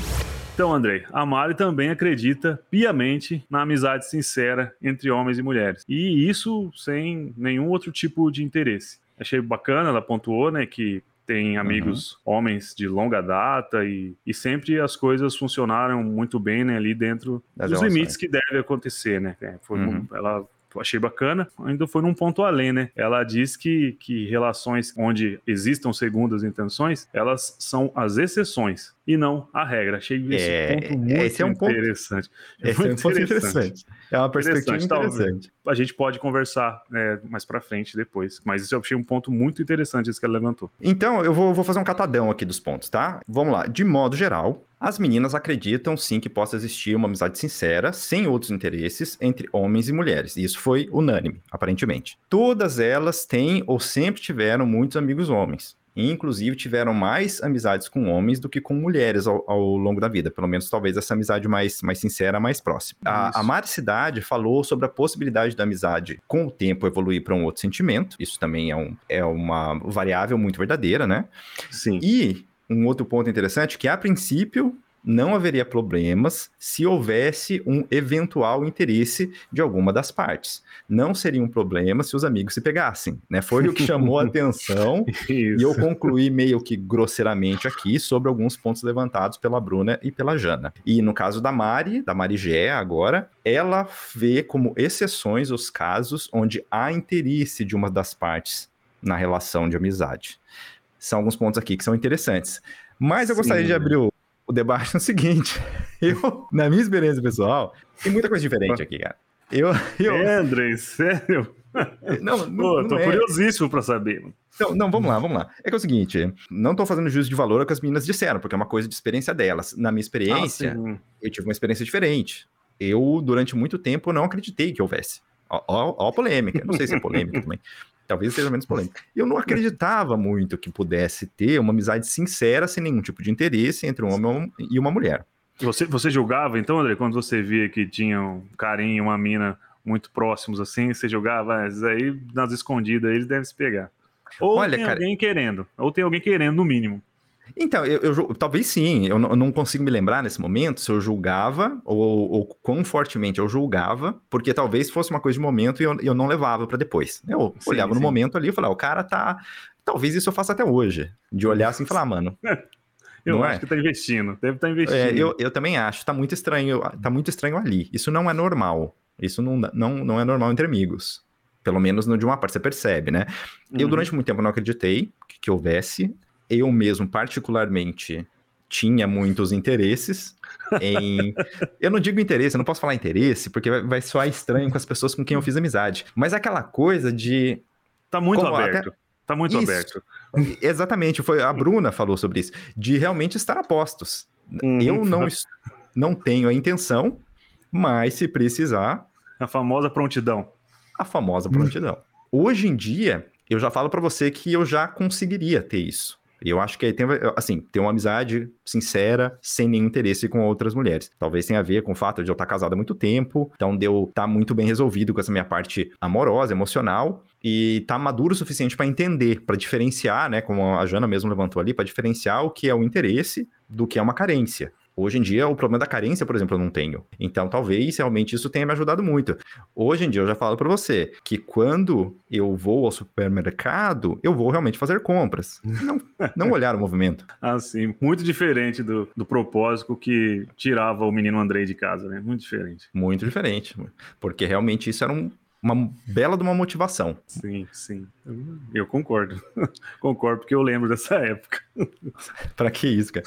Então, Andrei, a Mari também acredita piamente na amizade sincera entre homens e mulheres. E isso sem nenhum outro tipo de interesse. Achei bacana, ela pontuou, né, que tem uhum. amigos uhum. homens de longa data e, e sempre as coisas funcionaram muito bem né, ali dentro das dos limites que deve acontecer, né? É, foi, uhum. Ela achei bacana, ainda foi num ponto além, né? Ela diz que, que relações onde existam segundas intenções, elas são as exceções e não a regra. Achei esse é, ponto muito esse é um interessante. Ponto, esse é um ponto interessante. É uma perspectiva interessante. interessante. A gente pode conversar né, mais para frente depois, mas isso eu achei um ponto muito interessante esse que ela levantou. Então, eu vou, vou fazer um catadão aqui dos pontos, tá? Vamos lá. De modo geral, as meninas acreditam sim que possa existir uma amizade sincera, sem outros interesses, entre homens e mulheres. E isso foi unânime, aparentemente. Todas elas têm ou sempre tiveram muitos amigos homens e inclusive tiveram mais amizades com homens do que com mulheres ao, ao, longo da vida, pelo menos talvez essa amizade mais, mais sincera, mais próxima. A, a Mari Cidade falou sobre a possibilidade da amizade com o tempo evoluir para um outro sentimento, isso também é, um, é uma variável muito verdadeira, né? Sim. E um outro ponto interessante que a princípio não haveria problemas se houvesse um eventual interesse de alguma das partes. Não seria um problema se os amigos se pegassem, né? Foi o que chamou a atenção e eu concluí meio que grosseiramente aqui sobre alguns pontos levantados pela Bruna e pela Jana. E no caso da Mari, da Marigé agora, ela vê como exceções os casos onde há interesse de uma das partes na relação de amizade. São alguns pontos aqui que são interessantes. Mas eu Sim. gostaria de abrir o o debate é o seguinte: eu, na minha experiência pessoal, tem muita coisa diferente aqui, cara. Eu, eu... É, André, sério? Não, não, Pô, não tô é. curiosíssimo para saber. Então, não, vamos lá, vamos lá. É que é o seguinte, não tô fazendo juízo de valor ao que as meninas disseram, porque é uma coisa de experiência delas. Na minha experiência, ah, eu tive uma experiência diferente. Eu, durante muito tempo, não acreditei que houvesse. Ó, ó, ó a polêmica. Não sei se é polêmica também. Talvez seja menos polêmico. Eu não acreditava muito que pudesse ter uma amizade sincera, sem nenhum tipo de interesse entre um homem e uma mulher. Você, você julgava, então, André, quando você via que tinha um carinho e uma mina muito próximos assim, você julgava, ah, aí nas escondidas eles devem se pegar. Ou Olha, tem cara- alguém querendo. Ou tem alguém querendo, no mínimo. Então, eu, eu talvez sim, eu, não- eu não consigo me lembrar nesse momento se eu julgava ou, ou quão fortemente eu julgava, porque talvez fosse uma coisa de momento e eu, eu não levava pra depois. Eu Sim, olhava no sim. momento ali e falava, o cara tá. Talvez isso eu faça até hoje, de olhar assim e falar, "Ah, mano. Eu Não acho é? que tá investindo. Deve estar investindo. É, eu, eu também acho, tá muito estranho, tá muito estranho ali. Isso não é normal. Isso não, não, não é normal entre amigos. Pelo menos no de uma parte, você percebe, né? Eu, Uhum. durante muito tempo, não acreditei que, que houvesse. Eu mesmo, particularmente, tinha muitos interesses em. eu não digo interesse, eu não posso falar interesse, porque vai, vai soar estranho com as pessoas com quem eu fiz amizade. Mas aquela coisa de. Tá muito Como aberto. Tá muito Isso. aberto. Exatamente, foi a Bruna falou sobre isso, de realmente estar a postos. Uhum. Eu não, não tenho a intenção, mas se precisar, A famosa prontidão. a famosa prontidão. Hoje em dia, eu já falo pra você que eu já conseguiria ter isso. Eu acho que tem, assim, ter uma amizade sincera, sem nenhum interesse com outras mulheres. Talvez tenha a ver com o fato de eu estar casado há muito tempo, então de eu estar muito bem resolvido com essa minha parte amorosa, emocional, e tá maduro o suficiente para entender, para diferenciar, né, como a Jana mesmo levantou ali, para diferenciar o que é o interesse do que é uma carência. Hoje em dia, o problema da carência, por exemplo, eu não tenho. Então, talvez realmente isso tenha me ajudado muito. Hoje em dia, eu já falo pra você que quando eu vou ao supermercado, eu vou realmente fazer compras. Não, não olhar o movimento. Assim, muito diferente do, do propósito que tirava o menino Andrei de casa, né? Muito diferente. Muito diferente. Porque realmente isso era um- uma bela de uma motivação. Sim, sim. Eu concordo. concordo, porque eu lembro dessa época. Pra que isso, cara?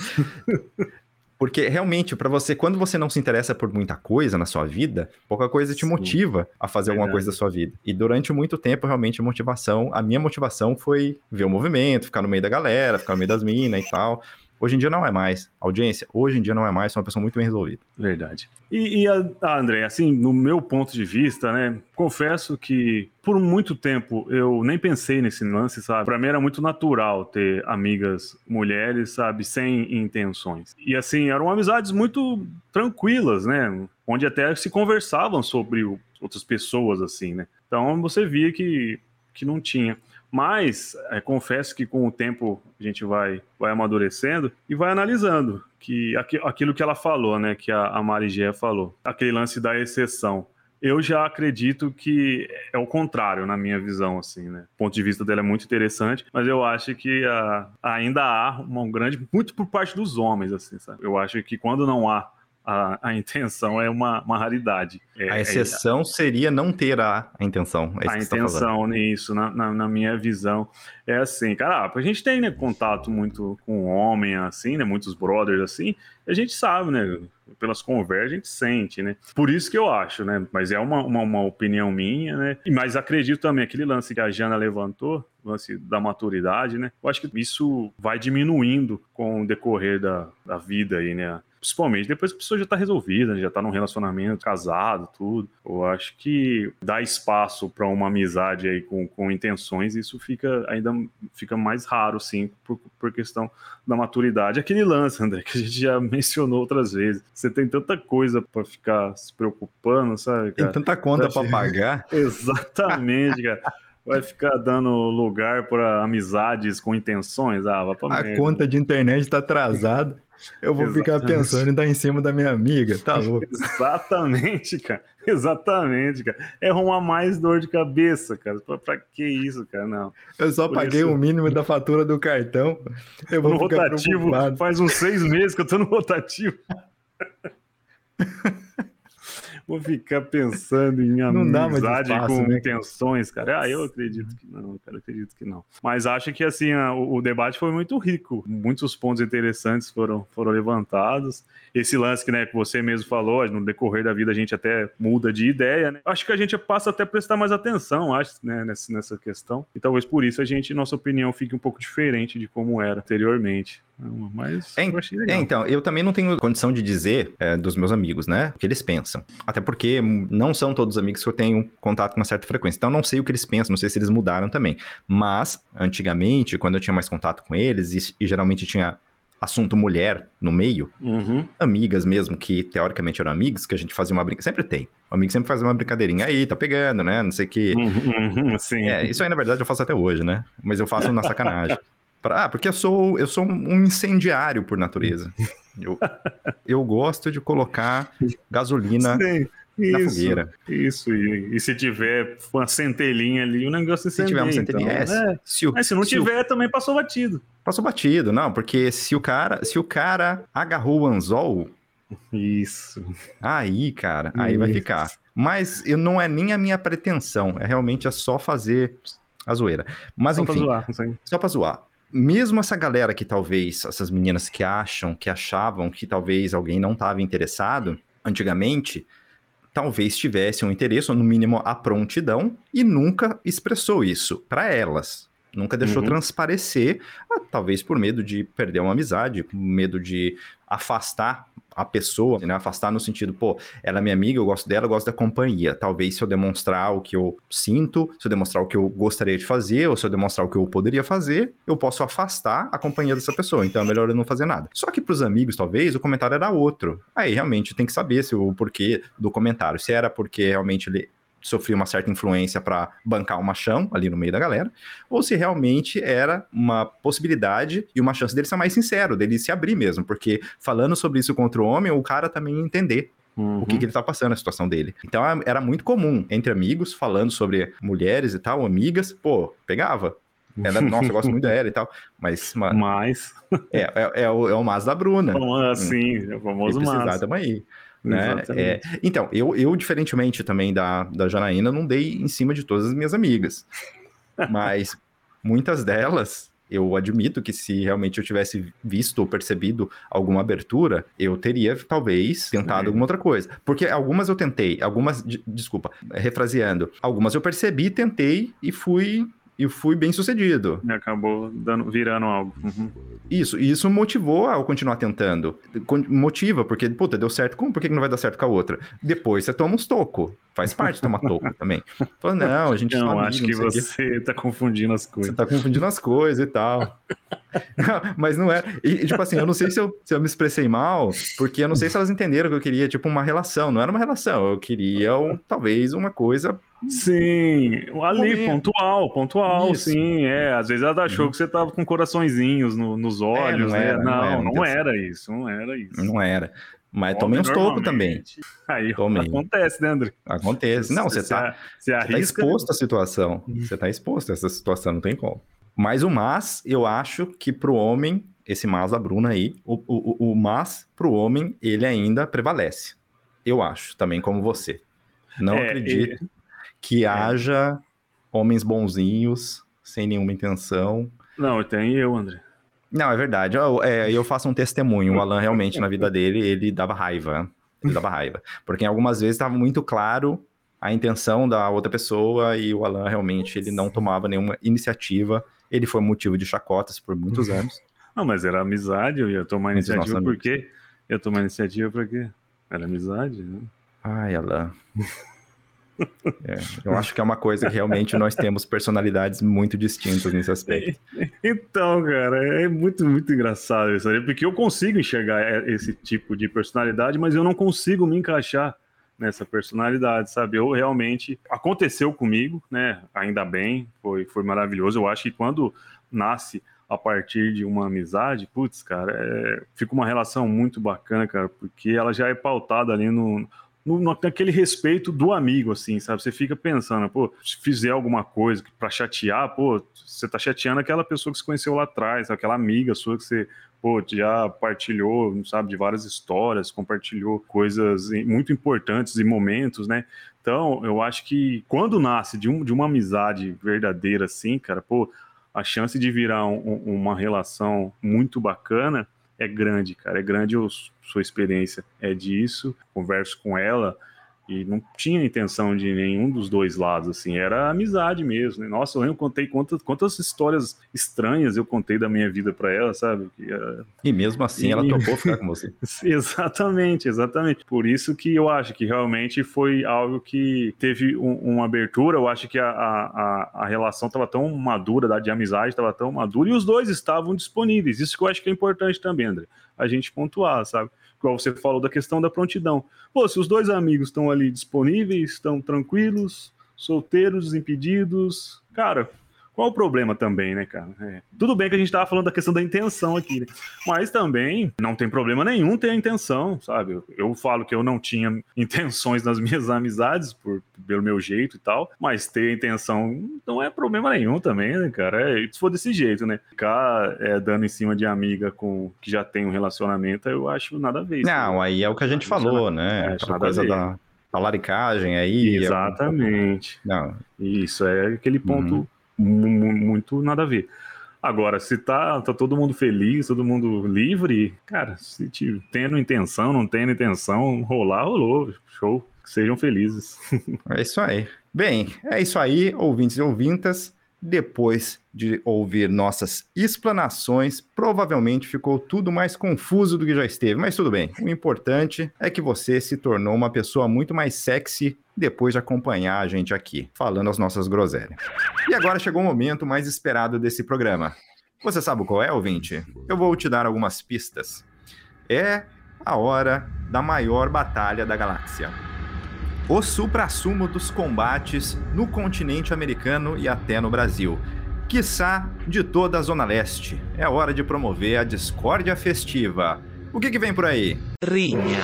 Porque realmente, pra você, quando você não se interessa por muita coisa na sua vida, pouca coisa te Sim. motiva a fazer alguma Verdade. coisa da sua vida. E durante muito tempo, realmente, a motivação, a minha motivação foi ver o movimento, ficar no meio da galera, ficar no meio das minas e tal. Hoje em dia não é mais. Audiência, hoje em dia não é mais, sou uma pessoa muito bem resolvida. Verdade. E, e a, a André, assim, no meu ponto de vista, né, confesso que por muito tempo eu nem pensei nesse lance, sabe? Pra mim era muito natural ter amigas mulheres, sabe, sem intenções. E assim, eram amizades muito tranquilas, né? Onde até se conversavam sobre outras pessoas, assim, né? Então você via que, que não tinha. Mas é, confesso que com o tempo a gente vai, vai amadurecendo e vai analisando que aqui- aquilo que ela falou, né? Que a, a Marigé falou, aquele lance da exceção. Eu já acredito que é o contrário, na minha visão, assim, né? O ponto de vista dela é muito interessante, mas eu acho que ah, ainda há uma grande, muito por parte dos homens, assim, sabe? Eu acho que quando não há a, a intenção é uma, uma raridade. É- A é- exceção seria não ter a, a intenção. É isso a tá intenção nisso, na, na, na minha visão, é assim, cara, a gente tem né, contato muito com homem, assim, né, muitos brothers, assim, a gente sabe, né, pelas conversas a gente sente, né, por isso que eu acho, né, mas é uma, uma, uma opinião minha, né, E- mas acredito também, aquele lance que a Jana levantou, o lance da maturidade, né, eu acho que isso vai diminuindo com o decorrer da, da vida aí, né, Principalmente depois que a pessoa já tá resolvida, já tá num relacionamento, casado, tudo. Eu acho que dar espaço para uma amizade aí com, com intenções, isso fica ainda fica mais raro, sim, por, por questão da maturidade. Aquele lance, André, que a gente já mencionou outras vezes. Você tem tanta coisa para ficar se preocupando, sabe, Tem cara? tanta conta pra pagar. Exatamente, cara. Vai ficar dando lugar para amizades com intenções? Ah, vá pra A merda. conta de internet tá atrasada. Eu vou ficar Exatamente. pensando em dar em cima da minha amiga. Tá louco. Exatamente, cara. Exatamente, cara. É arrumar mais dor de cabeça, cara. Pra, pra que isso, cara? Não. Eu só Por paguei isso- o mínimo da fatura do cartão. Eu vou no ficar rotativo, preocupado. faz uns seis meses que eu tô no rotativo. Vou ficar pensando em amizade espaço, com né? intenções, cara. Ah, eu acredito que não, cara, acredito que não. Mas acho que assim, o, o debate foi muito rico. Muitos pontos interessantes foram, foram levantados. Esse lance que, né, que você mesmo falou, no decorrer da vida a gente até muda de ideia, né? Acho que a gente passa até a prestar mais atenção, acho, né, nessa, nessa questão. E talvez por isso a gente, nossa opinião, fique um pouco diferente de como era anteriormente. Mas É, eu achei É, legal. então, eu também não tenho condição de dizer é, dos meus amigos, né? O que eles pensam. Até porque hum, não são todos os amigos que eu tenho contato com uma certa frequência. Então, não sei o que eles pensam, não sei se eles mudaram também. Mas, antigamente, quando eu tinha mais contato com eles, e, e geralmente tinha assunto mulher no meio, Uhum. amigas mesmo, que teoricamente eram amigas, que a gente fazia uma brincadeira. Sempre tem. O amigo sempre faz uma brincadeirinha. Aí, tá pegando, né? Não sei o que. Uhum, uhum, sim. É, isso aí, na verdade, eu faço até hoje, né? Mas eu faço na sacanagem. Pra- ah, porque eu sou, eu sou um incendiário por natureza. Eu, eu gosto de colocar gasolina Sim, na isso, fogueira. Isso, e, e se tiver uma centelhinha ali, o negócio é Se tiver um então, centelhinha, é, é. se, o, Mas se não o- tiver, também passou batido. Passou batido, não, porque se o cara, se o cara agarrou o anzol, Isso. aí, cara, aí vai Isso. ficar. Mas eu, não é nem a minha pretensão, é realmente é só fazer a zoeira. Mas Só pra enfim, zoar, isso aí. só pra zoar. Mesmo essa galera que talvez, essas meninas que acham, que achavam que talvez alguém não estava interessado, antigamente, talvez tivesse um interesse, ou no mínimo a prontidão, e nunca expressou isso para elas. Nunca deixou Uhum. transparecer, ah, talvez por medo de perder uma amizade, medo de afastar a pessoa, né? Afastar no sentido, pô, ela é minha amiga, eu gosto dela, eu gosto da companhia. Talvez se eu demonstrar o que eu sinto, se eu demonstrar o que eu gostaria de fazer, ou se eu demonstrar o que eu poderia fazer, eu posso afastar a companhia dessa pessoa. Então é melhor eu não fazer nada. Só que pros amigos, talvez, o comentário era outro. Aí realmente tem que saber se o porquê do comentário. Se era porque realmente ele sofria uma certa influência para bancar o machão ali no meio da galera, ou se realmente era uma possibilidade e uma chance dele ser mais sincero, dele se abrir mesmo, porque falando sobre isso contra o homem, o cara também ia entender o que, que ele tá passando, a situação dele. Então é- era muito comum entre amigos, falando sobre mulheres e tal, amigas, pô, pegava. Ela, nossa, eu gosto muito dela e tal, mas, mano, Mas, é, é, é o, é o mas da Bruna. assim, é o famoso precisar, mas. tamo aí. Né? É, então, eu, eu, diferentemente também da, da Janaína, não dei em cima de todas as minhas amigas. Mas muitas delas, eu admito que se realmente eu tivesse visto ou percebido alguma abertura, eu teria talvez tentado Sim. alguma outra coisa. Porque algumas eu tentei, algumas, de- desculpa, refraseando, algumas eu percebi, tentei e fui. E fui bem sucedido. E acabou dando, virando algo. Uhum. Isso, e isso motivou a eu continuar tentando. Motiva, porque, puta, deu certo com um, por que não vai dar certo com a outra? Depois você toma uns tocos. Faz parte de tomar toco também. Fala, não, a gente Não, só amigo, acho que não você tá confundindo as Você coisas. tá confundindo as coisas e tal. Não, Mas não é. E, tipo assim, eu não sei se eu, se eu me expressei mal, porque eu não sei se elas entenderam que eu queria, tipo, uma relação. Não era uma relação, eu queria, um- talvez, uma coisa. Sim, ali, Momento. pontual, pontual, Isso. sim, é. Às vezes ela achou que você tava com coraçõezinhos no- nos olhos, não né? era, não não, não intenção. era isso, não era isso. Não era. Mas tomei uns tocos também. Aí Tomei. acontece, né, André? Acontece. Não, você tá. Você Você tá arrisca. exposto à situação. Você tá exposto a essa situação, não tem como. Mas o mas, eu acho que pro homem, esse mas da Bruna aí, o, o, o- mas pro homem, ele ainda prevalece. Eu acho, também como você. Não É, acredito que haja homens bonzinhos, sem nenhuma intenção. Não, tem eu, André. Não, é verdade. Eu, é, eu faço um testemunho. O Alan realmente, na vida dele, ele dava raiva. Ele dava raiva. Porque algumas vezes estava muito claro a intenção da outra pessoa e o Alan realmente ele não tomava nenhuma iniciativa. Ele foi motivo de chacotas por muitos anos. Não, mas era amizade, eu ia tomar Entre iniciativa por quê? Ia tomar iniciativa pra quê? Era amizade, né? Ai, Alan. É, eu acho que é uma coisa que realmente nós temos personalidades muito distintas nesse aspecto. Então, cara, é muito, muito engraçado isso aí, porque eu consigo enxergar é, esse tipo de personalidade, mas eu não consigo me encaixar nessa personalidade, sabe? Eu realmente aconteceu comigo, né? Ainda bem, foi, foi maravilhoso. Eu acho que quando nasce a partir de uma amizade, putz, cara, é, fica uma relação muito bacana, cara, porque ela já é pautada ali no, no, naquele respeito do amigo, assim, sabe? Você fica pensando, pô, se fizer alguma coisa pra chatear, pô, você tá chateando aquela pessoa que você conheceu lá atrás, aquela amiga sua que você, pô, já partilhou, sabe, de várias histórias, compartilhou coisas muito importantes e momentos, né? Então, eu acho que quando nasce de, um, de uma amizade verdadeira, assim, cara, pô, a chance de virar um, uma relação muito bacana é grande, cara. É grande a sua experiência é disso. Converso com ela E não tinha intenção de nenhum dos dois lados, assim, era amizade mesmo. Né? Nossa, eu lembro, contei quantas, quantas histórias estranhas eu contei da minha vida para ela, sabe? Que, uh... E mesmo assim e... ela topou ficar com você. exatamente, exatamente. Por isso que eu acho que realmente foi algo que teve um, uma abertura. Eu acho que a, a, a relação estava tão madura, de amizade estava tão madura, e os dois estavam disponíveis. Isso que eu acho que é importante também, André, a gente pontuar, sabe? Igual você falou da questão da prontidão. Pô, se os dois amigos estão ali disponíveis, estão tranquilos, solteiros, desimpedidos, cara, qual o problema também, né, cara? É. Tudo bem que a gente tava falando da questão da intenção aqui, né? Mas também não tem problema nenhum ter a intenção, sabe? Eu, eu falo que eu não tinha intenções nas minhas amizades, por, pelo meu jeito e tal, mas ter a intenção não é problema nenhum também, né, cara? É, se for desse jeito, né? Ficar é, dando em cima de amiga com que já tem um relacionamento, eu acho nada a ver. Não, né? aí é o que a gente falou, né? É, Aquela coisa da talaricagem aí. É Exatamente. É... Não. Isso, é aquele ponto. Uhum muito nada a ver. Agora, se tá, tá todo mundo feliz, todo mundo livre, cara, se te, tendo intenção, não tendo intenção, rolar, rolou. Show. Sejam felizes. É isso aí. Bem, é isso aí, ouvintes e ouvintas depois de ouvir nossas explanações, provavelmente ficou tudo mais confuso do que já esteve, mas tudo bem. O importante é que você se tornou uma pessoa muito mais sexy depois de acompanhar a gente aqui, falando as nossas groselhas. E agora chegou o momento mais esperado desse programa. Você sabe qual é, ouvinte? Eu vou te dar algumas pistas. É a hora da maior batalha da galáxia o supra-sumo dos combates no continente americano e até no Brasil. Quiçá de toda a Zona Leste. É hora de promover a discórdia festiva. O que, que vem por aí? Rinha.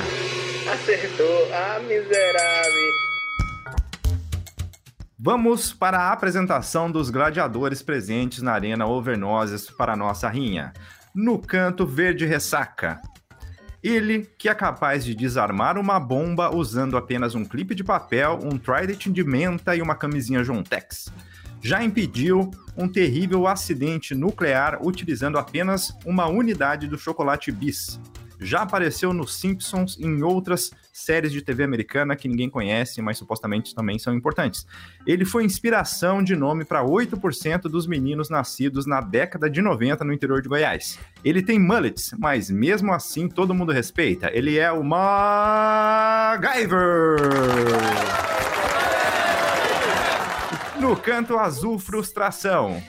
Acertou. Ah, miserável. Vamos para a apresentação dos gladiadores presentes na Arena Overnoses para a nossa rinha. No canto verde ressaca, ele, que é capaz de desarmar uma bomba usando apenas um clipe de papel, um trident de menta e uma camisinha Jontex. Já impediu um terrível acidente nuclear utilizando apenas uma unidade do chocolate bis já apareceu nos Simpsons e em outras séries de TV americana que ninguém conhece, mas supostamente também são importantes. Ele foi inspiração de nome para 8% dos meninos nascidos na década de 90 no interior de Goiás. Ele tem mullets, mas mesmo assim todo mundo respeita. Ele é o MacGyver! No canto azul, frustração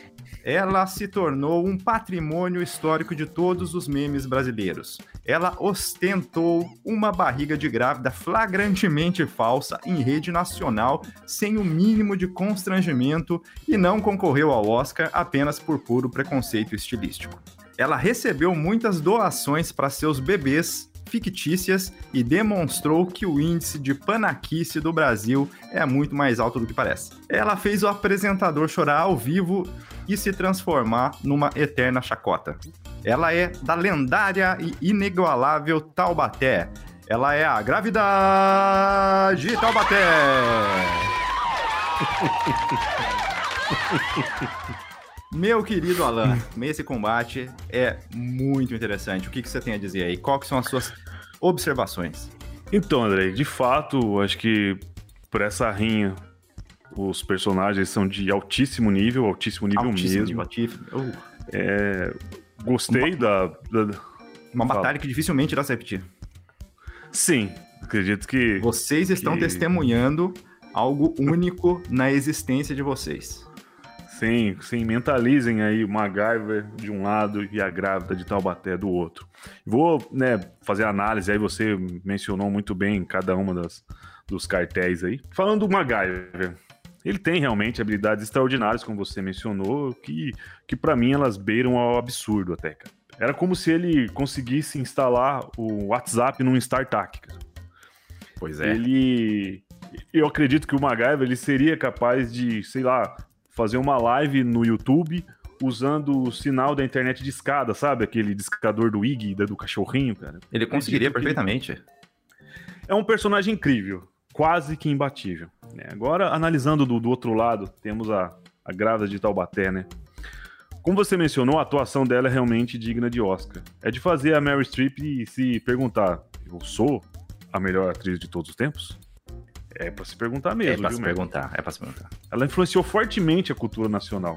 ela se tornou um patrimônio histórico de todos os memes brasileiros. Ela ostentou uma barriga de grávida flagrantemente falsa em rede nacional, sem o mínimo de constrangimento, e não concorreu ao Oscar apenas por puro preconceito estilístico. Ela recebeu muitas doações para seus bebês fictícias e demonstrou que o índice de panaquice do Brasil é muito mais alto do que parece. Ela fez o apresentador chorar ao vivo e se transformar numa eterna chacota. Ela é da lendária e inigualável Taubaté. Ela é a gravidade Taubaté. Meu querido Alan, esse combate é muito interessante. O que, que você tem a dizer aí? Quais são as suas observações? Então, André, de fato, acho que por essa rinha, os personagens são de altíssimo nível, altíssimo nível altíssimo mesmo. Nível, uh. é, gostei uma, da, da, Uma Fala. batalha que dificilmente irá se repetir. Sim, acredito que. Vocês estão que... testemunhando algo único na existência de vocês. Sim, sim, mentalizem aí o MacGyver de um lado e a grávida de Taubaté do outro. Vou né, fazer análise aí, você mencionou muito bem cada uma das, dos cartéis aí. Falando do MacGyver, ele tem realmente habilidades extraordinárias, como você mencionou, que, que para mim elas beiram ao absurdo até, cara. Era como se ele conseguisse instalar o WhatsApp num StarTAC, cara. Pois é. Ele... Eu acredito que o MacGyver ele seria capaz de, sei lá, fazer uma live no YouTube usando o sinal da internet de escada, sabe? Aquele discador do Ig, do cachorrinho, cara. Ele conseguiria perfeitamente. É um personagem incrível, quase que imbatível. Né? Agora, analisando do, do outro lado, temos a, a grávida de Taubaté, né? Como você mencionou, a atuação dela é realmente digna de Oscar. É de fazer a Mary Streep se perguntar: eu sou a melhor atriz de todos os tempos? É pra se perguntar mesmo, É pra viu, se Mer? perguntar, é pra se perguntar. Ela influenciou fortemente a cultura nacional.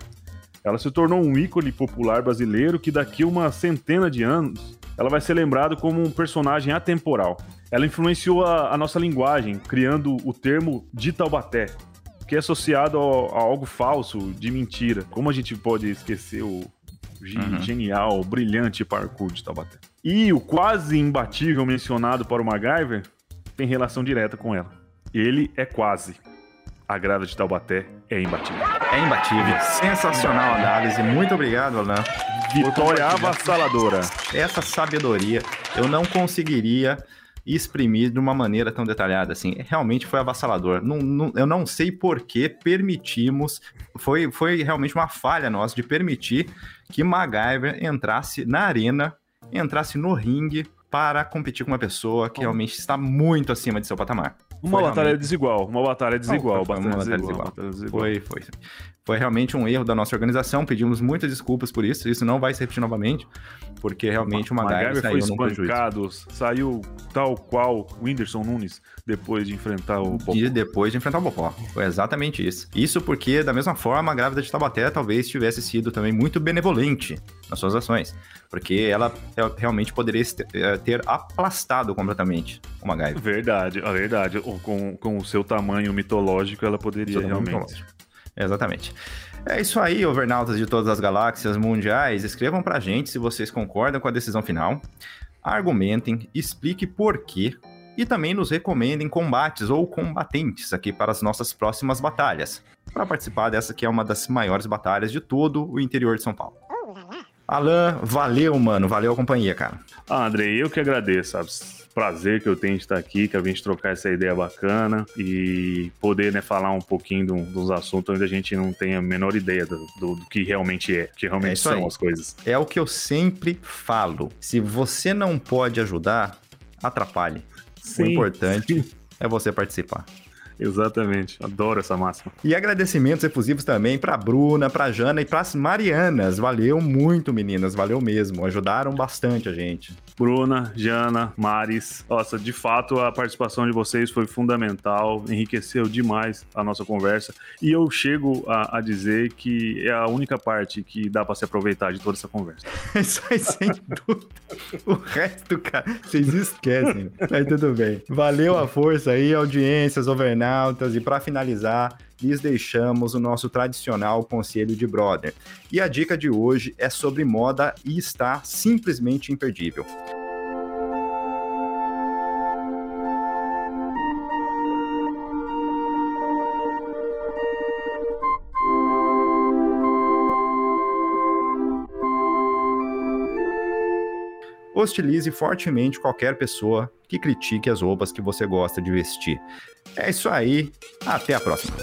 Ela se tornou um ícone popular brasileiro que daqui uma centena de anos ela vai ser lembrada como um personagem atemporal. Ela influenciou a, a nossa linguagem, criando o termo de Taubaté, que é associado ao- a, algo falso, de mentira. Como a gente pode esquecer o Uhum. genial, brilhante parkour de Taubaté? E o quase imbatível mencionado para o MacGyver tem relação direta com ela. Ele é quase. A grada de Taubaté é imbatível. É imbatível. Sensacional a análise. Muito obrigado, Alan. Vitória avassaladora. Essa sabedoria eu não conseguiria exprimir de uma maneira tão detalhada assim. Realmente foi avassalador. Não- não- eu não sei por que permitimos. Foi, foi realmente uma falha nossa de permitir que MacGyver entrasse na arena, entrasse no ringue para competir com uma pessoa que realmente está muito acima de seu patamar. Uma Foi batalha realmente- desigual, uma batalha desigual, Não, foi uma batalha desigual, desigual. Foi, foi. Foi realmente um erro da nossa organização. Pedimos muitas desculpas por isso. Isso não vai se repetir novamente, porque realmente o MacGyver saiu foi espancado, saiu tal qual o Whindersson Nunes depois de enfrentar o Popó. E depois de enfrentar o Popó. Foi exatamente isso. Isso porque, da mesma forma, a grávida de Taubaté talvez tivesse sido também muito benevolente nas suas ações. Porque ela é, realmente poderia ter, eh, ter aplastado completamente o MacGyver. Verdade, a verdade. Com, com o seu tamanho mitológico, ela poderia realmente. mitológico. Exatamente. É isso aí, overnautas de todas as galáxias mundiais. Escrevam pra gente se vocês concordam com a decisão final. Argumentem, explique por quê. E também nos recomendem combates ou combatentes aqui para as nossas próximas batalhas. Para participar dessa que é uma das maiores batalhas de todo o interior de São Paulo. Alan, valeu, mano. Valeu a companhia, cara. Ah, Andrei, eu que agradeço, sabe? Prazer que eu tenho de estar aqui, que a gente trocar essa ideia bacana e poder, né, falar um pouquinho do- dos assuntos onde a gente não tem a menor ideia do, do- do que realmente é, que É realmente isso são aí. as coisas. É o que eu sempre falo. Se você não pode ajudar, atrapalhe. O Sim, importante é você participar. Exatamente, adoro essa máxima. E agradecimentos efusivos também pra Bruna, pra Jana e pras Marianas. Valeu muito, meninas. Valeu mesmo. Ajudaram bastante a gente. Bruna, Jana, Maris. Nossa, de fato, a participação de vocês foi fundamental, enriqueceu demais a nossa conversa. E eu chego a, a dizer que é a única parte que dá pra se aproveitar de toda essa conversa. Isso aí, sem dúvida. O resto, cara, vocês esquecem. Mas tudo bem. Valeu a força aí, audiências, overnautas. E pra finalizar, lhes deixamos o nosso tradicional conselho de brother. E a dica de hoje é sobre moda e está simplesmente imperdível. Hostilize fortemente qualquer pessoa que critique as roupas que você gosta de vestir. É isso aí, até a próxima.